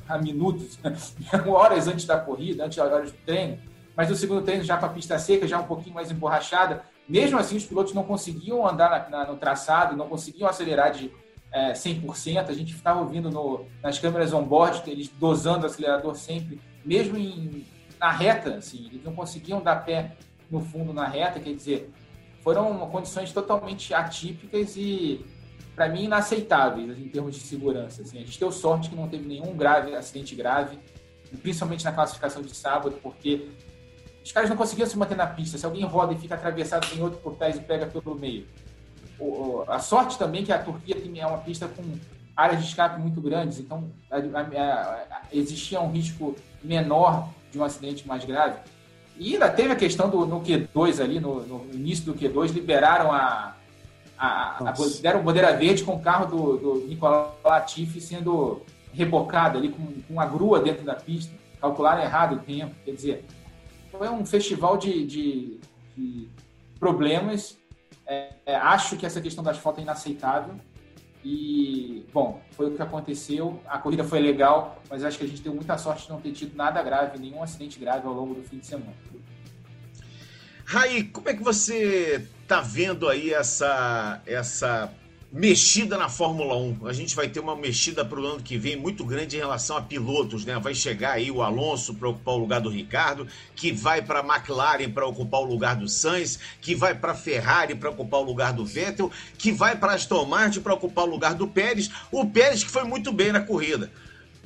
há minutos, horas antes da corrida, antes das horas do treino, mas no segundo treino já com a pista seca, já um pouquinho mais emborrachada, mesmo assim, os pilotos não conseguiam andar na, na, no traçado, não conseguiam acelerar de é, 100%. A gente ficava ouvindo no, nas câmeras on-board, eles dosando o acelerador sempre, mesmo em, na reta, assim, eles não conseguiam dar pé no fundo na reta, quer dizer, foram condições totalmente atípicas e, para mim, inaceitáveis assim, em termos de segurança. Assim. A gente deu sorte que não teve nenhum grave, acidente grave, principalmente na classificação de sábado, porque os caras não conseguiam se manter na pista. Se alguém roda e fica atravessado, tem outro por trás e pega pelo meio. A sorte também é que a Turquia é uma pista com áreas de escape muito grandes, então a, a, a, existia um risco menor de um acidente mais grave. E ainda teve a questão do no Q2 ali, no, no início do Q2, liberaram a, a, a, deram bandeira verde com o carro do, do Nicolau Latifi sendo rebocado ali com, com uma grua dentro da pista, calcularam errado o tempo. Quer dizer, foi um festival de, de, de problemas. É, é, acho que essa questão das fotos é inaceitável. E, bom, foi o que aconteceu. A corrida foi legal, mas acho que a gente deu muita sorte de não ter tido nada grave, nenhum acidente grave ao longo do fim de semana. Raí, como é que você tá vendo aí essa, essa mexida na Fórmula 1. A gente vai ter uma mexida para o ano que vem muito grande em relação a pilotos, né? Vai chegar aí o Alonso para ocupar o lugar do Ricardo, que vai para a McLaren para ocupar o lugar do Sainz, que vai para a Ferrari para ocupar o lugar do Vettel, que vai para Aston Martin para ocupar o lugar do Pérez. O Pérez que foi muito bem na corrida.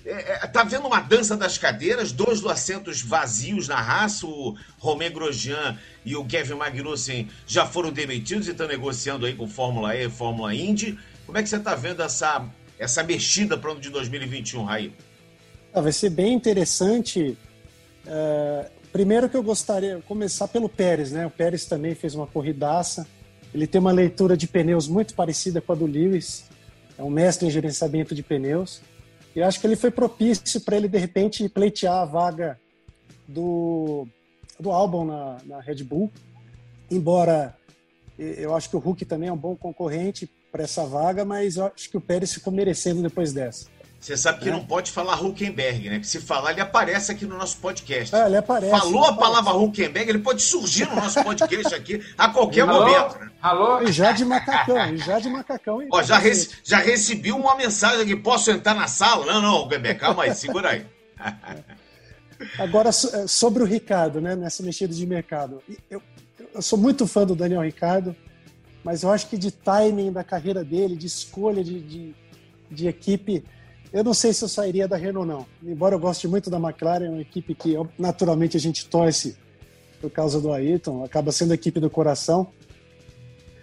É, é, tá vendo uma dança das cadeiras, dois do assentos vazios na raça, o Romé Grosjean e o Kevin Magnussen já foram demitidos e estão negociando aí com Fórmula E Fórmula Indy. Como é que você está vendo essa, essa mexida para o ano de 2021, Raí? Ah, vai ser bem interessante. É, primeiro que eu gostaria começar pelo Pérez, né? O Pérez também fez uma corridaça. Ele tem uma leitura de pneus muito parecida com a do Lewis. É um mestre em gerenciamento de pneus. E acho que ele foi propício para ele, de repente, pleitear a vaga do, do álbum na, na Red Bull. Embora eu acho que o Hulk também é um bom concorrente para essa vaga, mas eu acho que o Pérez ficou merecendo depois dessa. Você sabe que é. não pode falar Huckenberg, né? Porque se falar, ele aparece aqui no nosso podcast. É, ele aparece. Falou ele a palavra Huckenberg, ele pode surgir no nosso podcast aqui a qualquer Alô? momento. Né? Alô? E já de macacão, e já de macacão. Ó, já, rece já recebi uma mensagem aqui, posso entrar na sala? Não, não, Huckenberg, calma aí, segura aí. Agora, é, sobre o Ricardo, né, nessa mexida de mercado. Eu, eu sou muito fã do Daniel Ricardo, mas eu acho que de timing da carreira dele, de escolha de, de, de equipe eu não sei se eu sairia da Renault, não. Embora eu goste muito da McLaren, é uma equipe que naturalmente a gente torce por causa do Ayrton, acaba sendo a equipe do coração.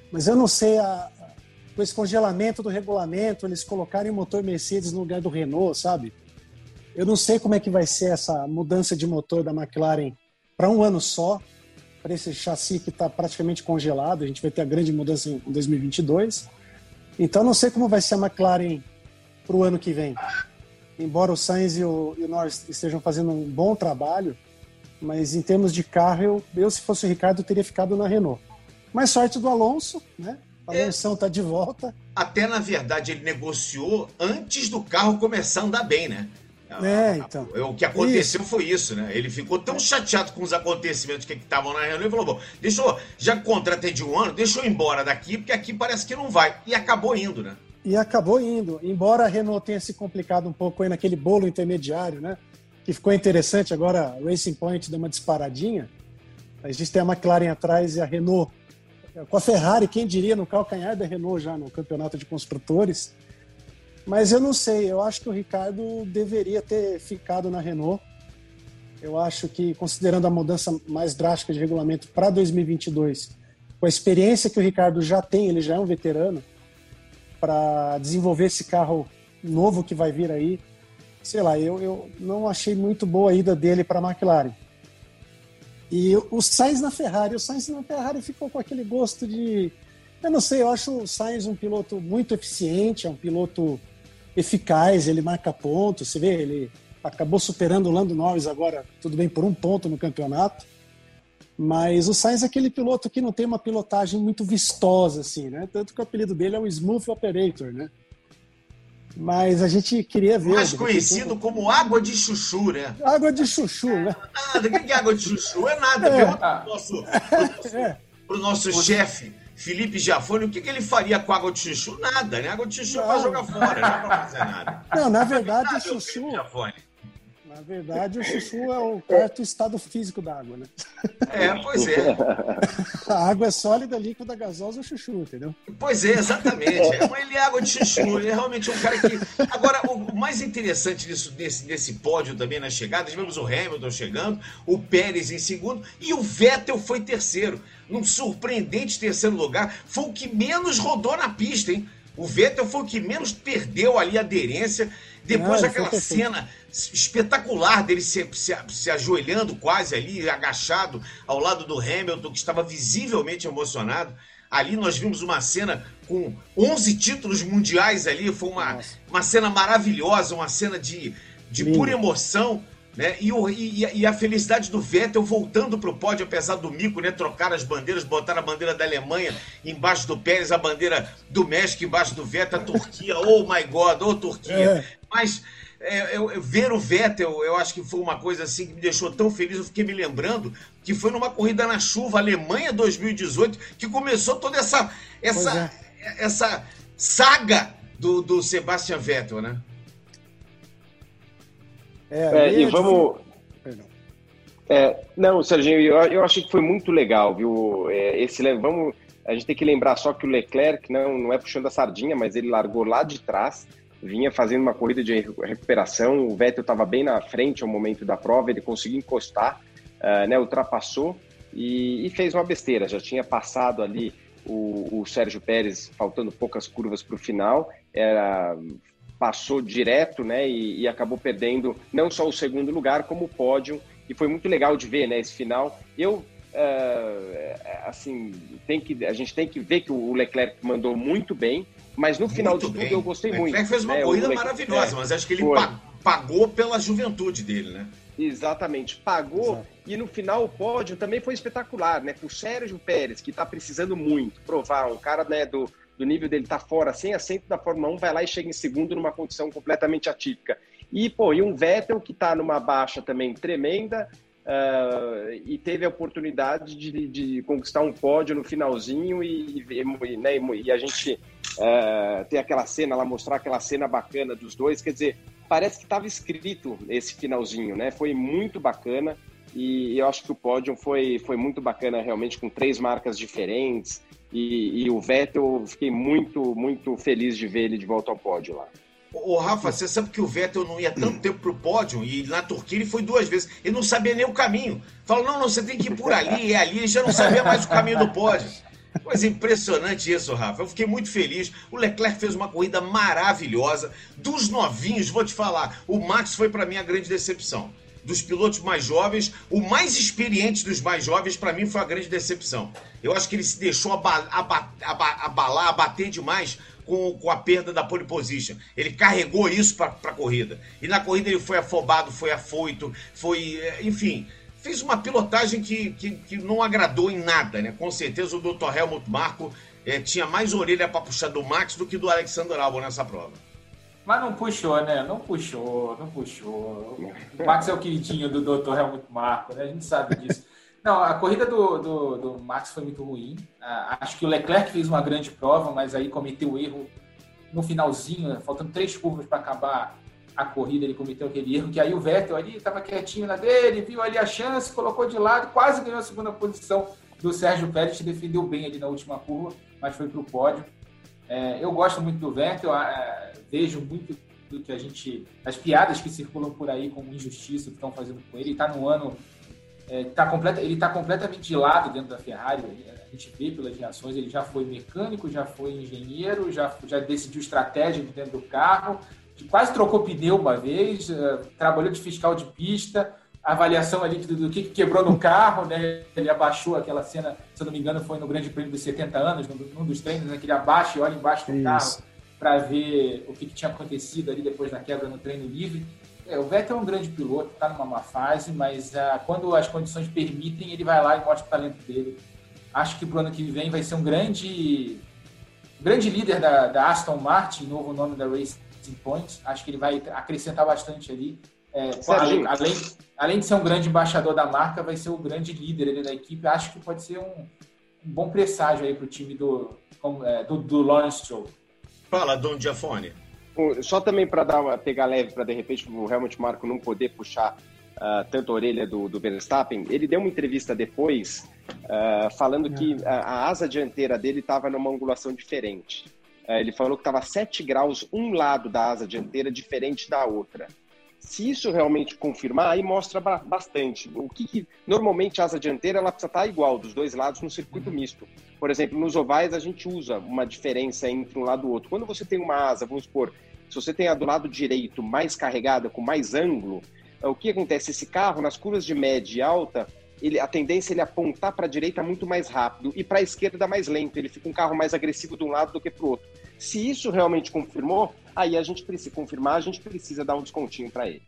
Mas eu não sei, a, com esse congelamento do regulamento, eles colocarem o motor Mercedes no lugar do Renault, sabe? Eu não sei como é que vai ser essa mudança de motor da McLaren para um ano só, para esse chassi que está praticamente congelado. A gente vai ter a grande mudança em 2022. Então, não sei como vai ser a McLaren para o ano que vem. Embora o Sainz e o, e o Norris estejam fazendo um bom trabalho, mas em termos de carro, eu, eu se fosse o Ricardo, teria ficado na Renault. Mas sorte do Alonso, né? A Alonso está de volta. Até na verdade ele negociou antes do carro começar a andar bem, né? É, então. O que aconteceu isso. foi isso, né? Ele ficou tão chateado com os acontecimentos que estavam na Renault e falou: bom, deixa eu, já contratei de um ano, deixa eu ir embora daqui, porque aqui parece que não vai. E acabou indo, né? E acabou indo. Embora a Renault tenha se complicado um pouco aí naquele bolo intermediário, né? Que ficou interessante. Agora Racing Point deu uma disparadinha. A gente tem a McLaren atrás e a Renault com a Ferrari, quem diria, no calcanhar da Renault já no campeonato de construtores. Mas eu não sei, eu acho que o Ricardo deveria ter ficado na Renault. Eu acho que, considerando a mudança mais drástica de regulamento para 2022, com a experiência que o Ricardo já tem, ele já é um veterano, para desenvolver esse carro novo que vai vir aí. Sei lá, eu, eu não achei muito boa a ida dele para a McLaren. E o Sainz na Ferrari, o Sainz na Ferrari ficou com aquele gosto de. Eu não sei, eu acho o Sainz um piloto muito eficiente, é um piloto eficaz, ele marca pontos. Você vê, ele acabou superando o Lando Norris agora, tudo bem, por um ponto no campeonato. Mas o Sainz é aquele piloto que não tem uma pilotagem muito vistosa, assim, né? Tanto que o apelido dele é o Smooth Operator, né? Mas a gente queria ver. Mais conhecido como água de chuchu, né? Água de chuchu, né? Nada, o que é água de chuchu? É nada. É. Pergunta pro nosso, pro nosso, é. pro nosso chefe, Felipe Giafone, o que, que, ele faria com água de chuchu? Nada, né? Água de chuchu é pra jogar fora, não é pra fazer nada. Não, na verdade, o chuchu. Na verdade, o chuchu é o quarto estado físico da água, né? É, pois é. A água é sólida, líquida, gasosa, o chuchu, entendeu? Pois é, exatamente. É, ele é água de chuchu, ele é realmente um cara que... Agora, o mais interessante disso, desse, desse pódio também na chegada, tivemos o Hamilton chegando, o Pérez em segundo e o Vettel foi terceiro. Num surpreendente terceiro lugar, foi o que menos rodou na pista, hein? O Vettel foi o que menos perdeu ali a aderência. Depois daquela cena espetacular dele se, se, se, ajoelhando quase ali, agachado ao lado do Hamilton, que estava visivelmente emocionado. Ali nós vimos uma cena com 11 títulos mundiais ali, foi uma, uma cena maravilhosa, uma cena de, de pura emoção. Né? E, o, e, e, a felicidade do Vettel voltando para o pódio, apesar do mico, né? Trocar as bandeiras, botar a bandeira da Alemanha embaixo do Pérez, a bandeira do México embaixo do Vettel, a Turquia, oh my God, oh Turquia. É. Mas é, eu, eu, ver o Vettel, eu acho que foi uma coisa assim que me deixou tão feliz. Eu fiquei me lembrando que foi numa corrida na chuva, Alemanha 2018, que começou toda essa essa, é. essa saga do, do Sebastian Vettel, né? É, é e vamos. É, não, Serginho, eu, eu achei que foi muito legal, viu? É, esse vamos, a gente tem que lembrar só que o Leclerc não, não é puxando a sardinha, mas ele largou lá de trás vinha fazendo uma corrida de recuperação. O Vettel estava bem na frente ao momento da prova, ele conseguiu encostar, uh, né, ultrapassou e, e, fez uma besteira. Já tinha passado ali o, o Sérgio Pérez, faltando poucas curvas para o final, era, passou direto né, e, e, acabou perdendo não só o segundo lugar, como o pódio. E foi muito legal de ver né, esse final. Eu Uh, assim, tem que, a gente tem que ver que o Leclerc mandou muito bem, mas no final muito de tudo bem. eu gostei muito. Leclerc fez uma né? corrida maravilhosa, é, mas acho que ele pagou pela juventude dele, né? Exatamente, pagou Exato. e no final o pódio também foi espetacular, né? O Sérgio Pérez, que está precisando muito provar, um cara né, do, do nível dele tá fora, sem assento da Fórmula 1, vai lá e chega em segundo numa condição completamente atípica. E, pô, e um Vettel que está numa baixa também tremenda, Uh, e teve a oportunidade de, de, conquistar um pódio no finalzinho e, e, né, e a gente uh, ter aquela cena lá, mostrar aquela cena bacana dos dois. Quer dizer, parece que estava escrito esse finalzinho, né? Foi muito bacana e eu acho que o pódio foi, foi muito bacana, realmente, com três marcas diferentes. E, e o Vettel, fiquei muito, muito feliz de ver ele de volta ao pódio lá. Ô, Rafa, você sabe que o Vettel não ia tanto tempo pro pódio e na Turquia ele foi duas vezes. Ele não sabia nem o caminho. Falou, não, não, você tem que ir por ali, é ali. Ele já não sabia mais o caminho do pódio. Coisa impressionante isso, Rafa. Eu fiquei muito feliz. O Leclerc fez uma corrida maravilhosa. Dos novinhos, vou te falar, o Max foi para mim a grande decepção. Dos pilotos mais jovens, o mais experiente dos mais jovens, para mim, foi a grande decepção. Eu acho que ele se deixou abalar, abater demais com, com a perda da pole position. Ele carregou isso para a corrida. E na corrida ele foi afobado, foi afoito, foi. Eh, enfim, fez uma pilotagem que, que, que não agradou em nada, né? Com certeza o Dr. Helmut Marko é, tinha mais orelha para puxar do Max do que do Alexander Albon nessa prova. Mas não puxou, né? Não puxou, não puxou. O Max é o queridinho do Dr. Helmut Marko, né? A gente sabe disso. Não, a corrida do, do, do Max foi muito ruim. Ah, acho que o Leclerc fez uma grande prova, mas aí cometeu o erro no finalzinho, faltando três curvas para acabar a corrida, ele cometeu aquele erro, que aí o Vettel ali estava quietinho na dele, viu ali a chance, colocou de lado, quase ganhou a segunda posição do Sérgio Pérez, defendeu bem ali na última curva, mas foi para o pódio. É, eu gosto muito do Vettel, é, vejo muito do que a gente, as piadas que circulam por aí como injustiça que estão fazendo com ele, está no ano é, tá completa, ele está completamente de lado dentro da Ferrari. A gente vê pelas reações, ele já foi mecânico, já foi engenheiro, já, já decidiu estratégia dentro do carro, quase trocou pneu uma vez, uh, trabalhou de fiscal de pista, avaliação ali do, do que, que, quebrou no carro, né? Ele abaixou aquela cena, se eu não me engano, foi no Grande Prêmio dos 70 anos, num, num dos treinos, né, que ele abaixa e olha embaixo do Isso. carro para ver o que, que, tinha acontecido ali depois da quebra no treino livre. É, o Vettel é um grande piloto, está numa má fase, mas uh, quando as condições permitem, ele vai lá e mostra o talento dele. Acho que para o ano que vem vai ser um grande, grande líder da, da Aston Martin, novo nome da Racing Point. Acho que ele vai acrescentar bastante ali. É, além, além, além, de ser um grande embaixador da marca, vai ser o grande líder ali da equipe. Acho que pode ser um, um bom presságio aí para o time do, é, do, do Lawrence Stroll. Fala, Dom Giafone. Só também para dar pegar leve, para de repente o Helmut Marko não poder puxar uh, tanto a orelha do, do Verstappen, ele deu uma entrevista depois uh, falando que a, a, asa dianteira dele estava numa angulação diferente. Uh, ele falou que estava 7 graus um lado da asa dianteira diferente da outra. Se isso realmente confirmar, aí mostra bastante. O que, que normalmente a asa dianteira ela precisa estar igual dos dois lados no circuito misto. Por exemplo, nos ovais a gente usa uma diferença entre um lado e outro. Quando você tem uma asa, vamos supor, se você tem a do lado direito mais carregada, com mais ângulo, é, o que acontece? Esse carro, nas curvas de média e alta, ele, a tendência é ele apontar para a direita muito mais rápido e para a esquerda mais lento. Ele fica um carro mais agressivo de um lado do que para o outro. Se isso realmente confirmou, aí a gente precisa confirmar, a gente precisa dar um descontinho para ele.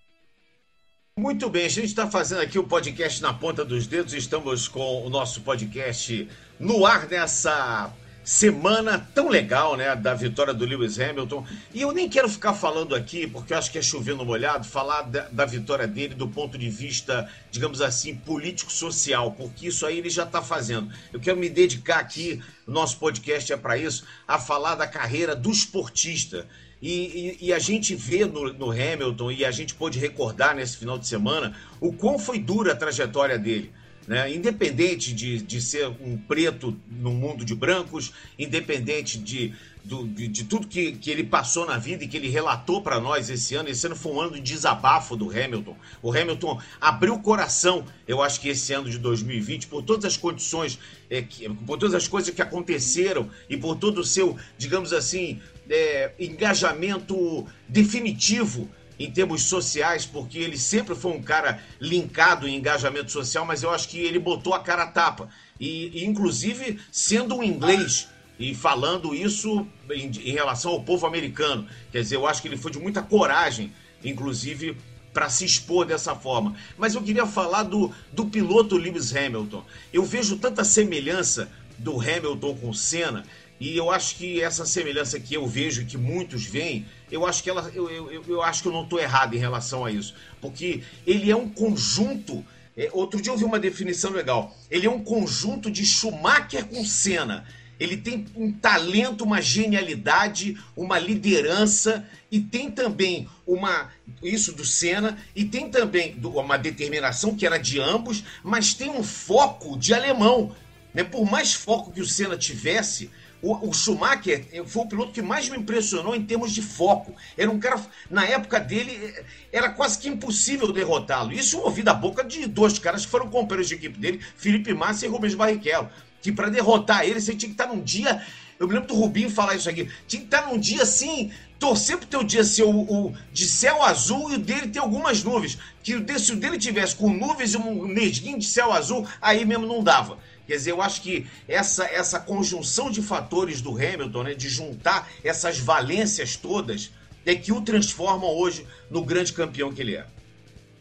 Muito bem, a gente está fazendo aqui o podcast na ponta dos dedos. Estamos com o nosso podcast no ar nessa semana tão legal, né, da vitória do Lewis Hamilton. E eu nem quero ficar falando aqui, porque eu acho que é chovendo molhado, falar da, da vitória dele do ponto de vista, digamos assim, político-social, porque isso aí ele já está fazendo. Eu quero me dedicar aqui, nosso podcast é para isso, a falar da carreira do esportista. E, e, e, a gente vê no, no, Hamilton, e a gente pôde recordar nesse final de semana, o quão foi dura a trajetória dele. Né? independente de, de ser um preto no mundo de brancos, independente de, do, de, de, tudo que, que ele passou na vida e que ele relatou para nós esse ano. Esse ano foi um ano de desabafo do Hamilton. O Hamilton abriu o coração, eu acho que esse ano de 2020, por todas as condições, é, que, por todas as coisas que aconteceram e por todo o seu, digamos assim, é, engajamento definitivo em termos sociais, porque ele sempre foi um cara linkado em engajamento social, mas eu acho que ele botou a cara a tapa. E, inclusive, sendo um inglês e falando isso em, em, relação ao povo americano. Quer dizer, eu acho que ele foi de muita coragem, inclusive, para se expor dessa forma. Mas eu queria falar do, do piloto Lewis Hamilton. Eu vejo tanta semelhança do Hamilton com Senna e eu acho que essa semelhança que eu vejo, que muitos veem, eu acho que ela, eu, eu, eu acho que eu não estou errado em relação a isso, porque ele é um conjunto. É, outro dia eu vi uma definição legal. Ele é um conjunto de Schumacher com Senna. Ele tem um talento, uma genialidade, uma liderança e tem também uma isso do Senna e tem também uma determinação que era de ambos, mas tem um foco de alemão. Né? Por mais foco que o Senna tivesse, o, o, Schumacher foi o piloto que mais me impressionou em termos de foco. Era um cara, na época dele, era quase que impossível derrotá-lo. Isso eu ouvi da boca de dois caras que foram companheiros de equipe dele, Felipe Massa e Rubens Barrichello. Que para derrotar ele, você tinha que estar num dia. Eu me lembro do Rubinho falar isso aqui. Tinha que estar num dia assim, torcer pro teu dia ser o, o, de céu azul e o dele ter algumas nuvens. Que se o dele tivesse com nuvens e um nesguinho de céu azul, aí mesmo não dava. Quer dizer, eu acho que essa, essa conjunção de fatores do Hamilton, né, de juntar essas valências todas, é que o transformam hoje no grande campeão que ele é.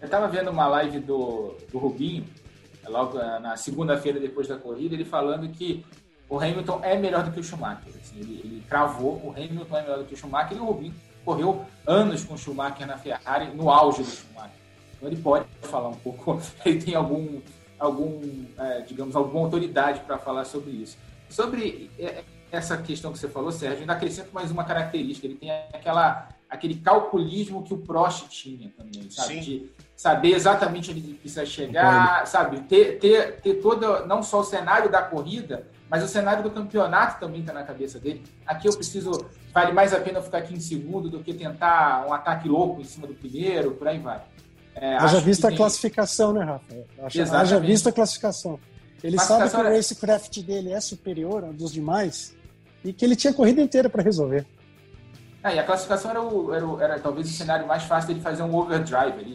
Eu estava vendo uma live do, do Rubinho, logo na segunda-feira depois da corrida, ele falando que o Hamilton é melhor do que o Schumacher. Assim, ele, ele cravou, o Hamilton é melhor do que o Schumacher e o Rubinho correu anos com o Schumacher na Ferrari, no auge do Schumacher. Então ele pode falar um pouco, ele tem algum algum, é, digamos, alguma autoridade para falar sobre isso. Sobre é, essa questão que você falou, Sérgio, ainda acrescento mais uma característica. Ele tem aquela, aquele calculismo que o Prost tinha também, sabe? Sim. De saber exatamente onde ele precisa chegar, sabe? Ter, ter, ter todo, não só o cenário da corrida, mas o cenário do campeonato também está na cabeça dele. Aqui eu preciso, vale mais a pena eu ficar aqui em segundo do que tentar um ataque louco em cima do primeiro, por aí vai. É, haja vista a classificação, né, Rafa? Haja vista a classificação. Ele sabe que o racecraft dele é superior ao dos demais e que ele tinha a corrida inteira para resolver. É, e a classificação era, o, era, o, era, talvez o cenário mais fácil dele fazer um overdrive ali,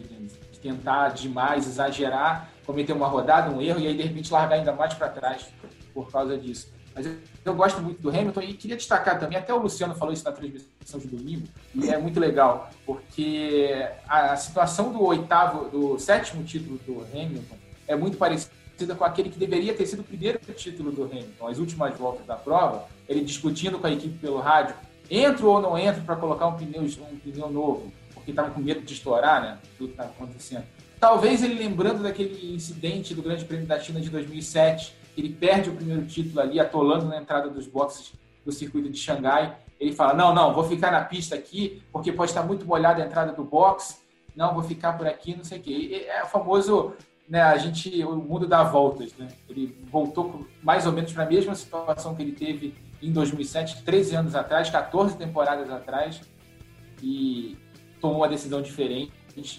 de tentar demais, exagerar, cometer uma rodada, um erro e aí de repente largar ainda mais para trás por causa disso. Mas eu, gosto muito do Hamilton e queria destacar também, até o Luciano falou isso na transmissão de domingo, e é muito legal, porque a, situação do oitavo, do sétimo título do Hamilton é muito parecida com aquele que deveria ter sido o primeiro título do Hamilton, as últimas voltas da prova, ele discutindo com a equipe pelo rádio, entro ou não entro para colocar um pneu, um pneu novo, porque estava com medo de estourar, né? Tudo que estava acontecendo. Talvez ele lembrando daquele incidente do Grande Prêmio da China de 2007, ele perde o primeiro título ali, atolando na entrada dos boxes do circuito de Xangai. Ele fala: Não, não, vou ficar na pista aqui, porque pode estar muito molhada a entrada do box. Não, vou ficar por aqui, não sei o quê. É o famoso, né, a gente, o mundo dá voltas, né? Ele voltou mais ou menos para a mesma situação que ele teve em 2007, 13 anos atrás, 14 temporadas atrás, e tomou uma decisão diferente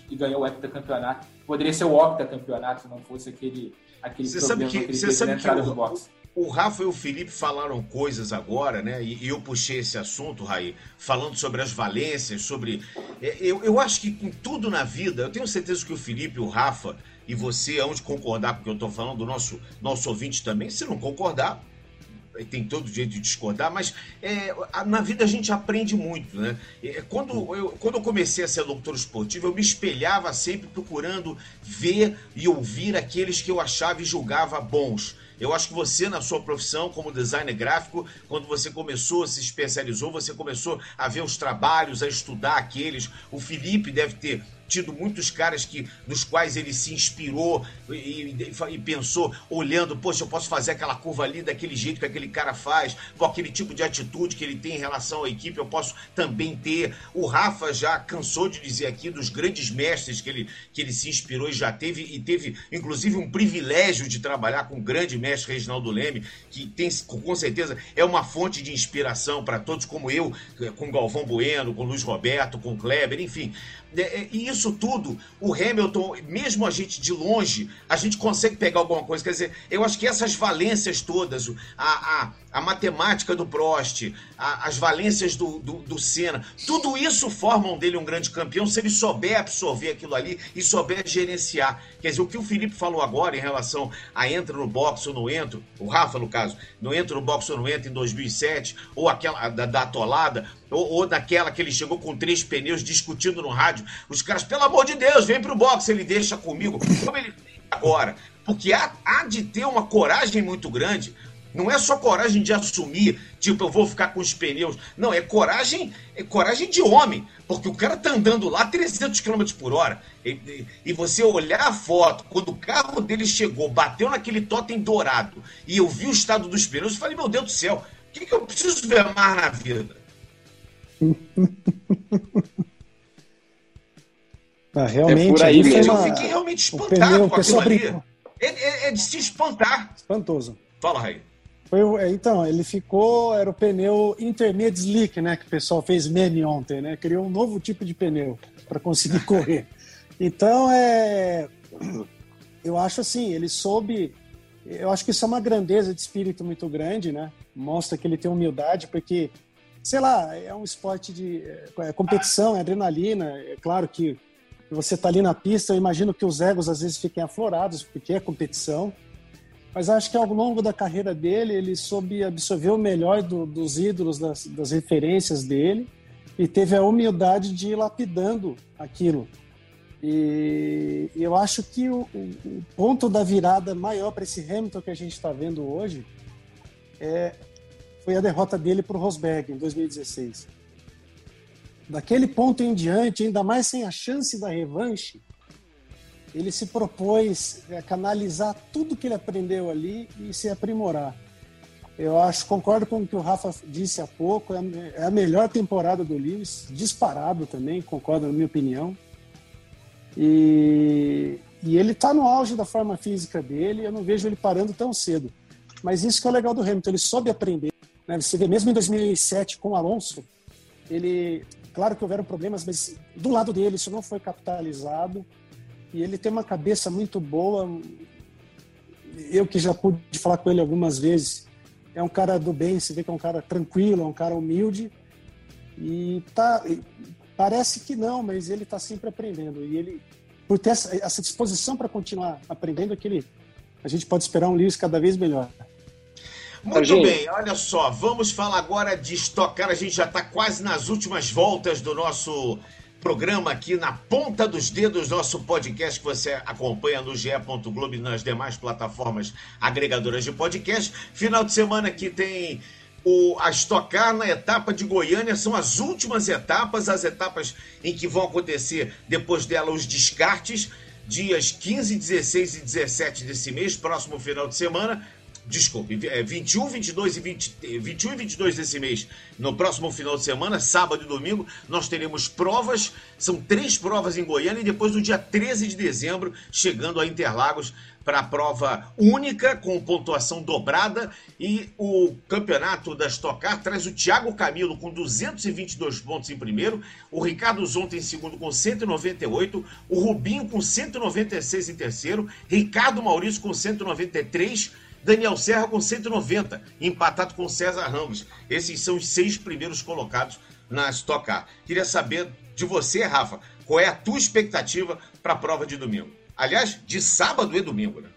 e ganhou o heptacampeonato. Poderia ser o octacampeonato se não fosse aquele aquele você sabe que, você sabe que o, o Rafa e o Felipe falaram coisas agora, né? E, e, eu puxei esse assunto, Raí, falando sobre as valências, sobre. É, eu, eu acho que em tudo na vida, eu tenho certeza que o Felipe, o Rafa e você hão de concordar com o que eu estou falando, o nosso, nosso ouvinte também. Se não concordar, tem todo jeito de discordar, mas é, na vida a gente aprende muito, né? Quando eu, quando eu comecei a ser doutor esportivo, eu me espelhava sempre procurando ver e ouvir aqueles que eu achava e julgava bons. Eu acho que você, na sua profissão como designer gráfico, quando você começou, se especializou, você começou a ver os trabalhos, a estudar aqueles. O Felipe deve ter tido muitos caras que dos quais ele se inspirou e, e, e, pensou, olhando, poxa, eu posso fazer aquela curva ali daquele jeito que aquele cara faz, com aquele tipo de atitude que ele tem em relação à equipe, eu posso também ter. O Rafa já cansou de dizer aqui dos grandes mestres que ele, que ele se inspirou e já teve, e teve inclusive um privilégio de trabalhar com o grande mestre Reginaldo Leme, que tem com certeza é uma fonte de inspiração para todos, como eu, com Galvão Bueno, com Luiz Roberto, com Kleber, enfim. É, é, e isso tudo, o Hamilton, mesmo a gente de longe, a gente consegue pegar alguma coisa. Quer dizer, eu acho que essas valências todas, a, a, a matemática do Prost, a, as valências do, do, do Senna, tudo isso formam dele um grande campeão se ele souber absorver aquilo ali e souber gerenciar. Quer dizer, o que o Felipe falou agora em relação a entra no boxe ou não entra, o Rafa, no caso, não entra no boxe ou não entra em 2007, ou aquela da, da atolada, ou, ou daquela que ele chegou com três pneus discutindo no rádio. Os caras, pelo amor de Deus, vem pro boxe, ele deixa comigo. Como ele agora? Porque há, há de ter uma coragem muito grande. Não é só coragem de assumir, tipo, eu vou ficar com os pneus. Não, é coragem, é coragem de homem. Porque o cara tá andando lá 300 km por hora. E, e, você olhar a foto, quando o carro dele chegou, bateu naquele totem dourado, e eu vi o estado dos pneus, eu falei, meu Deus do céu, o que, que eu preciso ver mais na vida? ah, realmente, é aí mesmo. Uma... Eu fiquei realmente espantado com aquilo ali. É, é, é, de se espantar. Espantoso. Fala, Raí. Foi, é, então, ele ficou, era o pneu Intermediate Slick, né? Que o pessoal fez meme ontem, né? Criou um novo tipo de pneu para conseguir correr. Então, é, eu acho assim, ele soube. Eu acho que isso é uma grandeza de espírito muito grande, né? Mostra que ele tem humildade, porque sei lá, é um esporte de é competição, é adrenalina. É claro que você está ali na pista, eu imagino que os egos às vezes fiquem aflorados, porque é competição. Mas acho que ao longo da carreira dele, ele soube absorver o melhor do, dos ídolos, das, das, referências dele, e teve a humildade de ir lapidando aquilo. E eu acho que o, o ponto da virada maior para esse Hamilton que a gente está vendo hoje é foi a derrota dele para o Rosberg em 2016. Daquele ponto em diante, ainda mais sem a chance da revanche, ele se propôs a canalizar tudo que ele aprendeu ali e se aprimorar. Eu acho, concordo com o que o Rafa disse há pouco, é a melhor temporada do Lewis, disparado também, concordo na minha opinião. E, e ele está no auge da forma física dele, eu não vejo ele parando tão cedo. Mas isso que é o legal do Hamilton, ele soube aprender. Né? Você vê, mesmo em 2007 com o Alonso, ele, claro que houveram problemas, mas do lado dele isso não foi capitalizado. E ele tem uma cabeça muito boa. Eu que já pude falar com ele algumas vezes, é um cara do bem, se vê que é um cara tranquilo, é um cara humilde. E tá, parece que não, mas ele está sempre aprendendo. E ele, por ter essa, essa disposição para continuar aprendendo, é que ele, a gente pode esperar um Lewis cada vez melhor. Muito bem, olha só, vamos falar agora de estocar. A gente já está quase nas últimas voltas do nosso programa aqui na ponta dos dedos, nosso podcast que você acompanha no ge Globo e nas demais plataformas agregadoras de podcast. Final de semana que tem o, a estocar na etapa de Goiânia são as últimas etapas, as etapas em que vão acontecer depois dela os descartes, dias 15, 16 e 17 desse mês, próximo final de semana desculpe, 21, 22 e 20, 21 e 22 desse mês, no próximo final de semana, sábado e domingo, nós teremos provas, são três provas em Goiânia e depois no dia 13 de dezembro, chegando a Interlagos para a prova única com pontuação dobrada e o campeonato da Stock Car traz o Thiago Camilo com 222 pontos em primeiro, o Ricardo Zonta em segundo com 198, o Rubinho com 196 em terceiro, Ricardo Maurício com 193 Daniel Serra com 190, empatado com César Ramos. Esses são os seis primeiros colocados na Stock Car. Queria saber de você, Rafa, qual é a tua expectativa para a prova de domingo? Aliás, de sábado e domingo, né?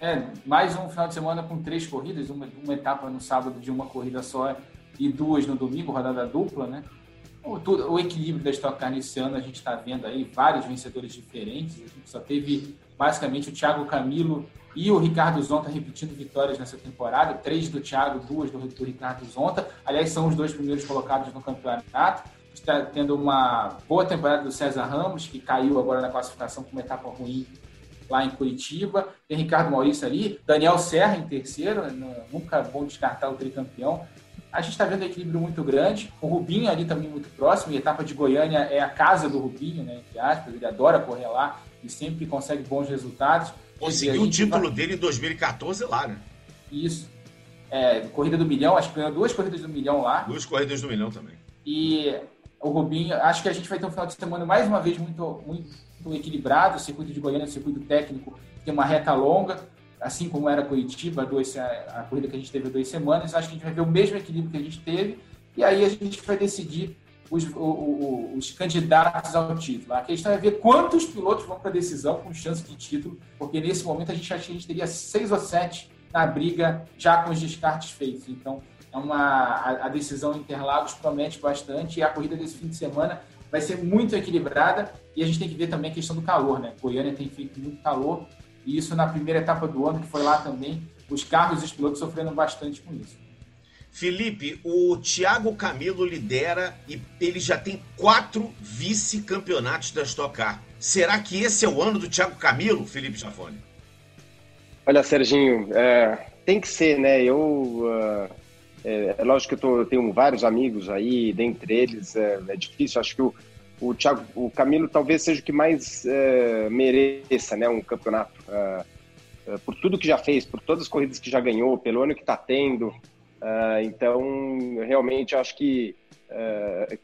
É, mais um final de semana com três corridas, uma, uma etapa no sábado de uma corrida só e duas no domingo, rodada dupla, né? O, tudo, o equilíbrio da Stock Car nesse ano a gente está vendo aí vários vencedores diferentes. A gente só teve basicamente o Thiago Camilo e o Ricardo Zonta repetindo vitórias nessa temporada, três do Thiago, duas do, do Ricardo Zonta. Aliás, são os dois primeiros colocados no campeonato. está tendo uma boa temporada do César Ramos, que caiu agora na classificação com uma etapa ruim lá em Curitiba. Tem Ricardo Maurício ali, Daniel Serra em terceiro, nunca bom descartar o tricampeão. A gente está vendo um equilíbrio muito grande. O Rubinho ali também muito próximo. E a etapa de Goiânia é a casa do Rubinho, né? Entre aspas. Ele adora correr lá e sempre consegue bons resultados. Conseguiu o título vai... dele em 2014 lá, né? Isso. É, corrida do milhão, acho que ganhou duas corridas do milhão lá. Duas corridas do milhão também. E o Rubinho, acho que a gente vai ter um final de semana mais uma vez muito, muito equilibrado. O circuito de Goiânia, o circuito técnico, tem uma reta longa, assim como era Curitiba, dois, a, a corrida que a gente teve há duas semanas. Acho que a gente vai ver o mesmo equilíbrio que a gente teve. E aí a gente vai decidir os, os candidatos ao título. A questão é ver quantos pilotos vão para a decisão com chance de título, porque nesse momento a gente acha que a gente teria seis ou sete na briga já com os descartes feitos. Então, é uma, a, a decisão Interlagos promete bastante e a corrida desse fim de semana vai ser muito equilibrada e a gente tem que ver também a questão do calor, né? Goiânia tem feito muito calor e isso na primeira etapa do ano, que foi lá também, os carros e os pilotos sofrendo bastante com isso. Felipe, o Thiago Camilo lidera e ele já tem quatro vice-campeonatos da Stock Car. Será que esse é o ano do Thiago Camilo, Felipe Jafone? Olha, Serginho, é, tem que ser, né? Eu, uh, é, é, lógico que eu, tô, eu, tenho vários amigos aí, dentre eles é, é, difícil. Acho que o, o Thiago, o Camilo talvez seja o que mais é, mereça, né? Um campeonato é, é, por tudo que já fez, por todas as corridas que já ganhou, pelo ano que está tendo. Então, realmente acho que,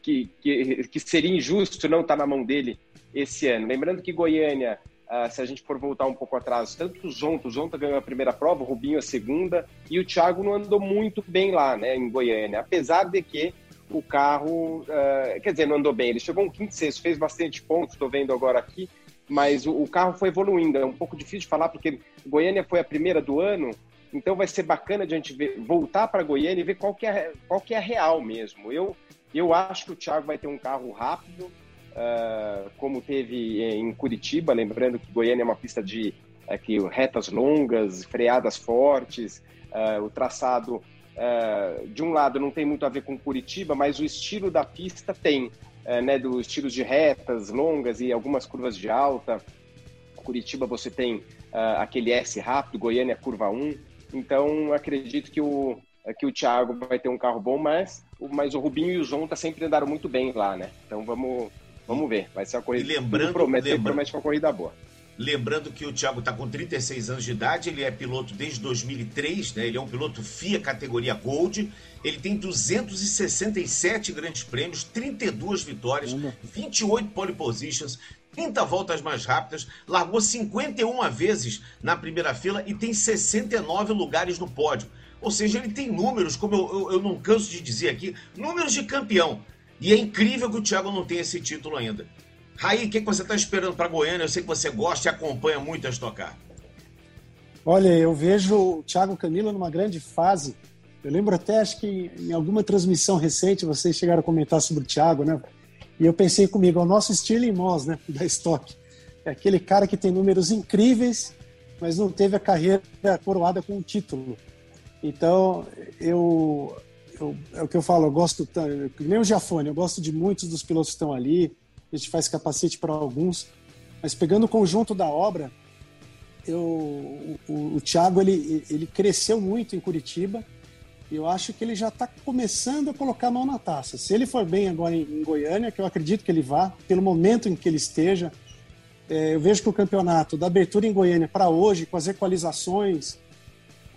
que, que, que seria injusto não estar tá na mão dele esse ano. Lembrando que Goiânia Uh, se a gente for voltar um pouco atrás, tanto o Zonta, o Zonta ganhou a primeira prova, o Rubinho a segunda, e o Thiago não andou muito bem lá, né, em Goiânia, apesar de que o carro, uh, quer dizer, não andou bem, ele chegou um quinto sexto, fez bastante pontos, estou vendo agora aqui, mas o, o, carro foi evoluindo, é um pouco difícil de falar, porque Goiânia foi a primeira do ano, então vai ser bacana de a gente ver, voltar para Goiânia e ver qual que, é, qual que é real mesmo. Eu, eu acho que o Thiago vai ter um carro rápido, uh, como teve em Curitiba, lembrando que Goiânia é uma pista de aqui, retas longas, freadas fortes, uh, o traçado, uh, de um lado, não tem muito a ver com Curitiba, mas o estilo da pista tem, né, dos estilos de retas longas e algumas curvas de alta. Curitiba você tem aquele S rápido, Goiânia curva 1, então acredito que o, que o Thiago vai ter um carro bom, mas, mas o Rubinho e o Zonta sempre andaram muito bem lá, né? Então vamos, Vamos ver, vai ser uma corrida. E lembrando, promete, lembrando, promete uma corrida boa. Lembrando que o Thiago está com 36 anos de idade, ele é piloto desde 2003, né? ele é um piloto FIA categoria Gold, ele tem 267 grandes prêmios, 32 vitórias, 28 pole positions, 30 voltas mais rápidas, largou 51 vezes na primeira fila e tem 69 lugares no pódio. Ou seja, ele tem números, como eu, eu, eu não canso de dizer aqui, números de campeão. E é incrível que o Thiago não tenha esse título ainda. Raí, o que, que você está esperando para Goiânia? Eu sei que você gosta e acompanha muito a estocar. Olha, eu vejo o Thiago Camilo numa grande fase. Eu lembro até, acho que em alguma transmissão recente, vocês chegaram a comentar sobre o Thiago, né? E eu pensei comigo, é o nosso Stirling Moss, né? Da Stock. É aquele cara que tem números incríveis, mas não teve a carreira coroada com um título. Então, eu eu, é o que eu falo, eu gosto, nem o Giafone, eu gosto de muitos dos pilotos que estão ali, a gente faz capacete para alguns, mas pegando o conjunto da obra, eu, o, o, o Thiago ele, ele cresceu muito em Curitiba, eu acho que ele já está começando a colocar a mão na taça. Se ele for bem agora em, Goiânia, que eu acredito que ele vá, pelo momento em que ele esteja, é, eu vejo que o campeonato da abertura em Goiânia para hoje, com as equalizações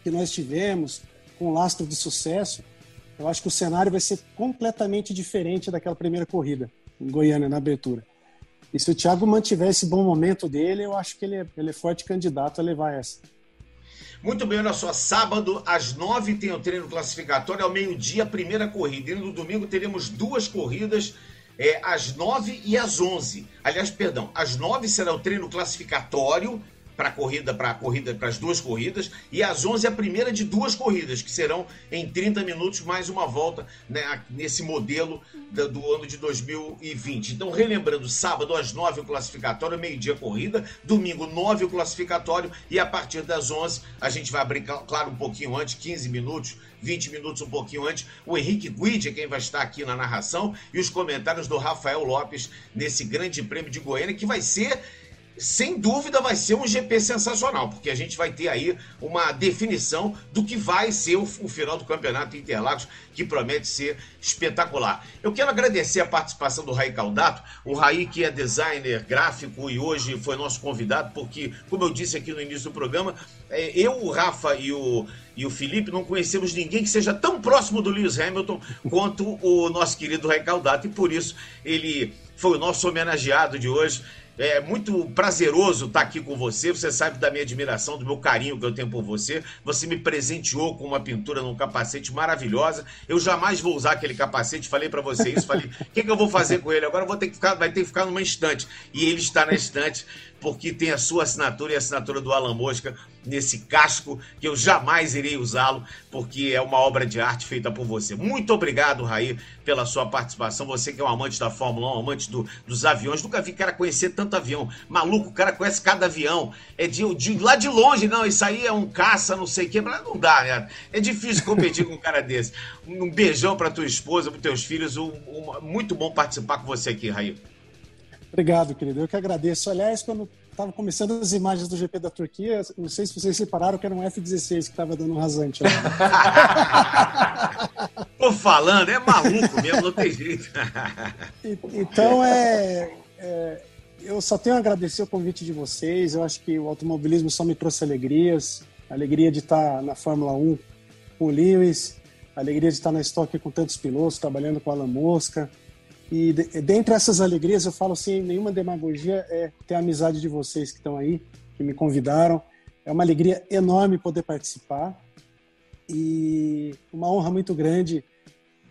que nós tivemos, com lastro de sucesso, eu acho que o cenário vai ser completamente diferente daquela primeira corrida em Goiânia, na abertura. E se o Thiago mantiver esse bom momento dele, eu acho que ele é, ele é forte candidato a levar essa. Muito bem, olha só, sábado às nove tem o treino classificatório, ao meio-dia a primeira corrida. E no domingo teremos duas corridas, é, às nove e às onze. Aliás, perdão, às nove será o treino classificatório, para corrida, para corrida, para as duas corridas, e às 11 a primeira de duas corridas, que serão em 30 minutos mais uma volta né, nesse modelo do, do ano de 2020. Então, relembrando, sábado às 9 o classificatório, meio-dia corrida, domingo 9 o classificatório e a partir das 11 a gente vai abrir, claro, um pouquinho antes, 15 minutos, 20 minutos um pouquinho antes, o Henrique Guide é quem vai estar aqui na narração e os comentários do Rafael Lopes nesse grande prêmio de Goiânia que vai ser sem dúvida vai ser um GP sensacional, porque a gente vai ter aí uma definição do que vai ser o, o, final do campeonato Interlagos, que promete ser espetacular. Eu quero agradecer a participação do Raí Caldato, o Raí que é designer gráfico e hoje foi nosso convidado, porque, como eu disse aqui no início do programa, é, eu, o Rafa e o, e o Felipe não conhecemos ninguém que seja tão próximo do Lewis Hamilton quanto o nosso querido Raí Caldato, e por isso ele foi o nosso homenageado de hoje. É muito prazeroso estar aqui com você. Você sabe da minha admiração, do meu carinho que eu tenho por você. Você me presenteou com uma pintura num capacete maravilhosa. Eu jamais vou usar aquele capacete. Falei para você isso. Falei, o que, que, eu vou fazer com ele? Agora vou ter que ficar, vai ter que ficar numa estante. E ele está na estante porque tem a sua assinatura e a assinatura do Alan Mosca nesse casco que eu jamais irei usá-lo, porque é uma obra de arte feita por você. Muito obrigado, Raí, pela sua participação. Você que é um amante da Fórmula 1, um amante do, dos aviões. Nunca vi cara conhecer tanto avião. Maluco, o cara conhece cada avião. É de, de lá de longe, não, isso aí é um caça, não sei o quê, mas não dá, né? É difícil competir com um cara desse. Um beijão para tua esposa, para teus filhos. Um, um, muito bom participar com você aqui, Raí. Obrigado, querido. Eu que agradeço. Aliás, quando estava começando as imagens do GP da Turquia, não sei se vocês separaram que era um F-16 que estava dando um rasante lá. Tô falando, é maluco mesmo, não tem jeito. então, é, é, eu só tenho a agradecer o convite de vocês. Eu acho que o automobilismo só me trouxe alegrias. Alegria de estar na Fórmula 1 com o Lewis, alegria de estar na estoque com tantos pilotos, trabalhando com a Alan Mosca, e de, dentre essas alegrias, eu falo sem nenhuma demagogia, é ter a amizade de vocês que estão aí, que me convidaram. É uma alegria enorme poder participar e uma honra muito grande.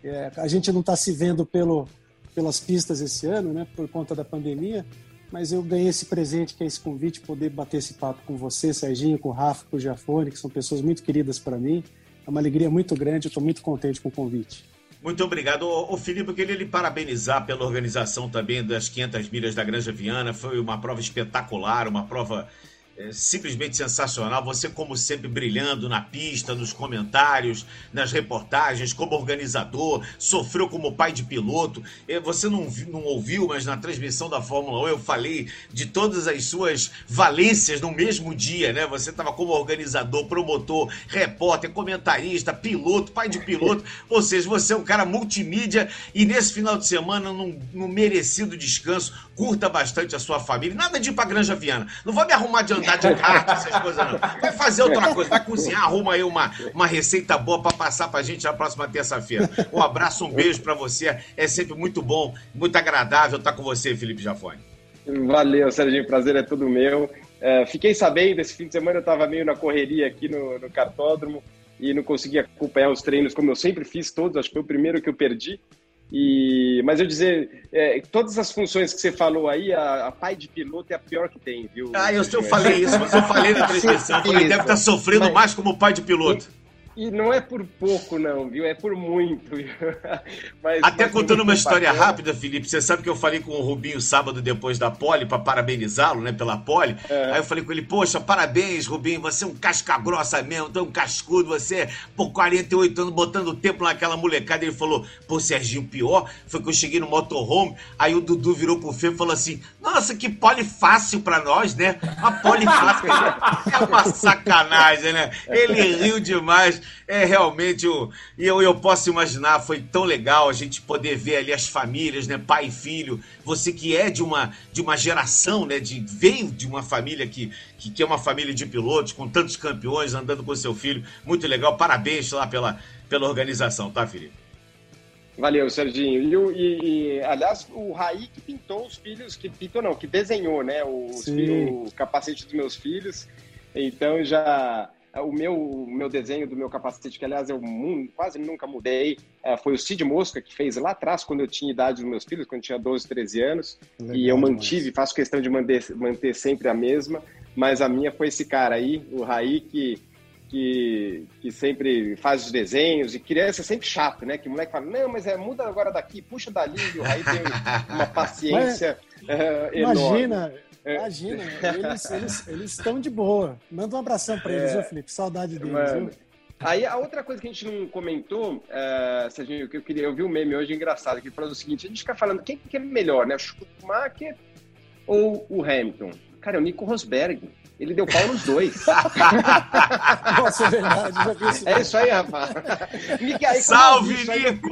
É, a gente não está se vendo pelo, pelas pistas esse ano, né, por conta da pandemia, mas eu ganhei esse presente, que é esse convite, poder bater esse papo com você, Serginho, com o Rafa, com o Giafone, que são pessoas muito queridas para mim. É uma alegria muito grande, eu estou muito contente com o convite. Muito obrigado. O, Felipe, eu queria lhe parabenizar pela organização também das 500 milhas da Granja Viana. Foi uma prova espetacular, uma prova é simplesmente sensacional. Você, como sempre, brilhando na pista, nos comentários, nas reportagens, como organizador, sofreu como pai de piloto. Você não, não ouviu, mas na transmissão da Fórmula 1 eu falei de todas as suas valências no mesmo dia, né? Você estava como organizador, promotor, repórter, comentarista, piloto, pai de piloto. Ou seja, você é um cara multimídia e nesse final de semana, num, num merecido descanso, curta bastante a sua família. Nada de ir pra Granja Viana. Não vou me arrumar de andar de kart, essas coisas não. Vai fazer outra coisa, vai cozinhar, arruma aí uma, uma receita boa para passar pra gente na próxima terça-feira. Um abraço, um beijo para você. É sempre muito bom, muito agradável estar com você, Felipe Jafone. Valeu, Serginho. Prazer é todo meu. É, fiquei sabendo, esse fim de semana eu estava meio na correria aqui no, no cartódromo e não consegui acompanhar os treinos como eu sempre fiz todos. Acho que foi o primeiro que eu perdi. E, mas eu dizer, é, todas as funções que você falou aí, a, a, pai de piloto é a pior que tem, viu? Ah, eu, eu falei isso, mas eu falei na transmissão. Falei, deve estar sofrendo mas, mais como pai de piloto. E não é por pouco, não, viu? É por muito. Mas, Até mas contando uma história bacana. rápida, Felipe, você sabe que eu falei com o Rubinho sábado depois da pole, para parabenizá-lo, né, pela pole. É. Aí eu falei com ele, poxa, parabéns, Rubinho, você é um casca grossa mesmo, tão cascudo, você, por 48 anos, botando tempo naquela molecada. Ele falou, pô, Serginho, pior foi que eu cheguei no motorhome, aí o Dudu virou pro Fê e falou assim, nossa, que pole fácil pra nós, né? Uma pole fácil. é uma sacanagem, né? Ele riu demais é realmente o. E eu, eu posso imaginar, foi tão legal a gente poder ver ali as famílias, né? Pai e filho. Você que é de uma, de uma geração, né? De, veio de uma família que, que, que é uma família de pilotos, com tantos campeões, andando com seu filho. Muito legal. Parabéns lá pela, pela organização, tá, Felipe? Valeu, Serginho. E, e, e, aliás, o Raí que pintou os filhos, que pintou não, que desenhou, né? Os filhos, o capacete dos meus filhos. Então já o meu, o meu desenho do meu capacete, que aliás eu quase nunca mudei, é, foi o Cid Mosca, que fez lá atrás, quando eu tinha idade dos meus filhos, quando eu tinha 12, 13 anos. Legal e eu mantive, demais. faço questão de manter, manter sempre a mesma. Mas a minha foi esse cara aí, o Raí, que que, que sempre faz os desenhos, e criança é sempre chato, né? Que o moleque fala, não, mas é, muda agora daqui, puxa dali, e o Raí tem uma paciência mas, uh, Imagina, é. Imagina, eles, eles, eles estão de boa. Manda um abração para eles, é, viu, Felipe? Saudade deles, mano. viu? Aí a outra coisa que a gente não comentou, uh, Serginho, que eu queria, eu vi um meme hoje engraçado, que falou o seguinte, a gente fica falando, quem que é melhor, né? O Schumacher ou o Hamilton? Cara, é o Nico Rosberg. Ele deu pau nos dois. Nossa, é verdade, já vi isso. É isso aí, rapaz. aí, Salve, isso, Nico!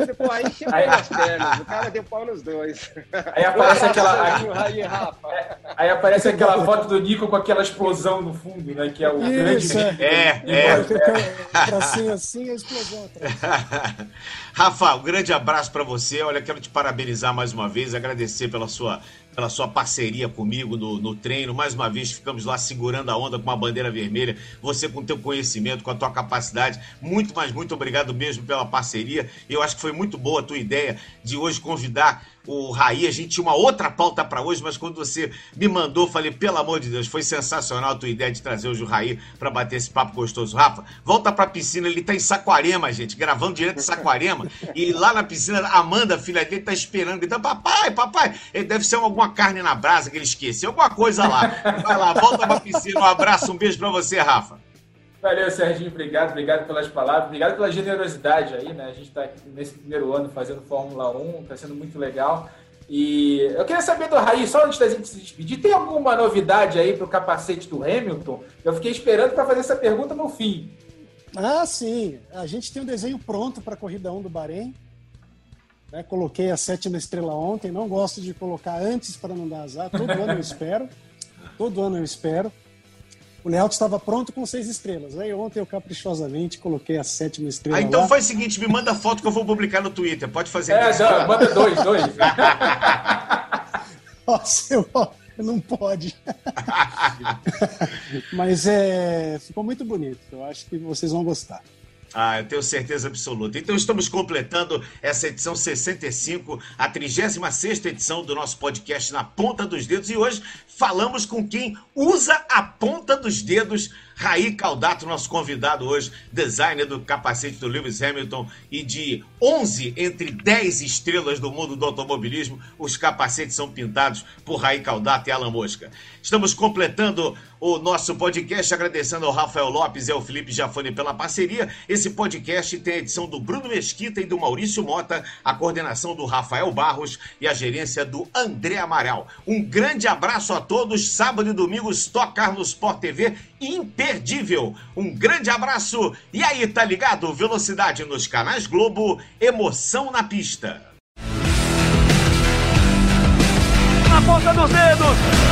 Aí, pô, aí quebrou as pernas, o cara deu pau nos dois. Aí aparece aquela. Aí, Rafa. aí aparece aquela foto do Nico com aquela explosão no fundo, né? Que é o isso, grande. É, é. é. Tracinho assim, a explosão atrás. Rafa, um grande abraço para você. Olha, quero te parabenizar mais uma vez, agradecer pela sua pela sua parceria comigo no, no treino. Mais uma vez, ficamos lá segurando a onda com uma bandeira vermelha. Você com teu conhecimento, com a tua capacidade. Muito, mas muito obrigado mesmo pela parceria. Eu acho que foi muito boa a tua ideia de hoje convidar o Raí. A gente tinha uma outra pauta para hoje, mas quando você me mandou, falei, pelo amor de Deus, foi sensacional a tua ideia de trazer hoje o Raí para bater esse papo gostoso. Rafa, volta pra piscina, ele tá em Saquarema, gente, gravando direto de Saquarema. e lá na piscina, a Amanda, filha dele, tá esperando, gritando, papai, papai. Ele deve ser alguma carne na brasa que ele esqueceu, alguma coisa lá. Vai lá, volta pra piscina, um abraço, um beijo para você, Rafa. Valeu, Serginho. Obrigado, obrigado pelas palavras, obrigado pela generosidade aí, né? A gente está nesse primeiro ano fazendo Fórmula 1, está sendo muito legal. E eu queria saber do Raí, só antes da gente se despedir, tem alguma novidade aí para o capacete do Hamilton? Eu fiquei esperando para fazer essa pergunta no fim. Ah, sim. A gente tem um desenho pronto para a corrida 1 do Bahrein. Né? Coloquei a sétima estrela ontem. Não gosto de colocar antes para não dar azar. Todo ano eu espero. Todo ano eu espero o layout estava pronto com seis estrelas. Aí ontem eu caprichosamente coloquei a sétima estrela. Ah, então lá. faz o seguinte: me manda foto que eu vou publicar no Twitter. Pode fazer é, isso. Não, manda dois, dois. Nossa, eu, não pode. Mas é, ficou muito bonito. Eu acho que vocês vão gostar. Ah, eu tenho certeza absoluta. Então estamos completando essa edição 65, a 36 edição do nosso podcast Na Ponta dos Dedos. E hoje falamos com quem usa a ponta dos dedos Raí Caldato, nosso convidado hoje, designer do capacete do Lewis Hamilton e de 11 entre 10 estrelas do mundo do automobilismo, os capacetes são pintados por Raí Caldato e Alan Mosca. Estamos completando o nosso podcast, agradecendo ao Rafael Lopes e ao Felipe Jafone pela parceria. Esse podcast tem a edição do Bruno Mesquita e do Maurício Mota, a coordenação do Rafael Barros e a gerência do André Amaral. Um grande abraço a todos. Sábado e domingo, Stock Carlos Sport TV imperdível. Um grande abraço e aí, tá ligado? Velocidade nos canais Globo, emoção na pista. Na ponta dos dedos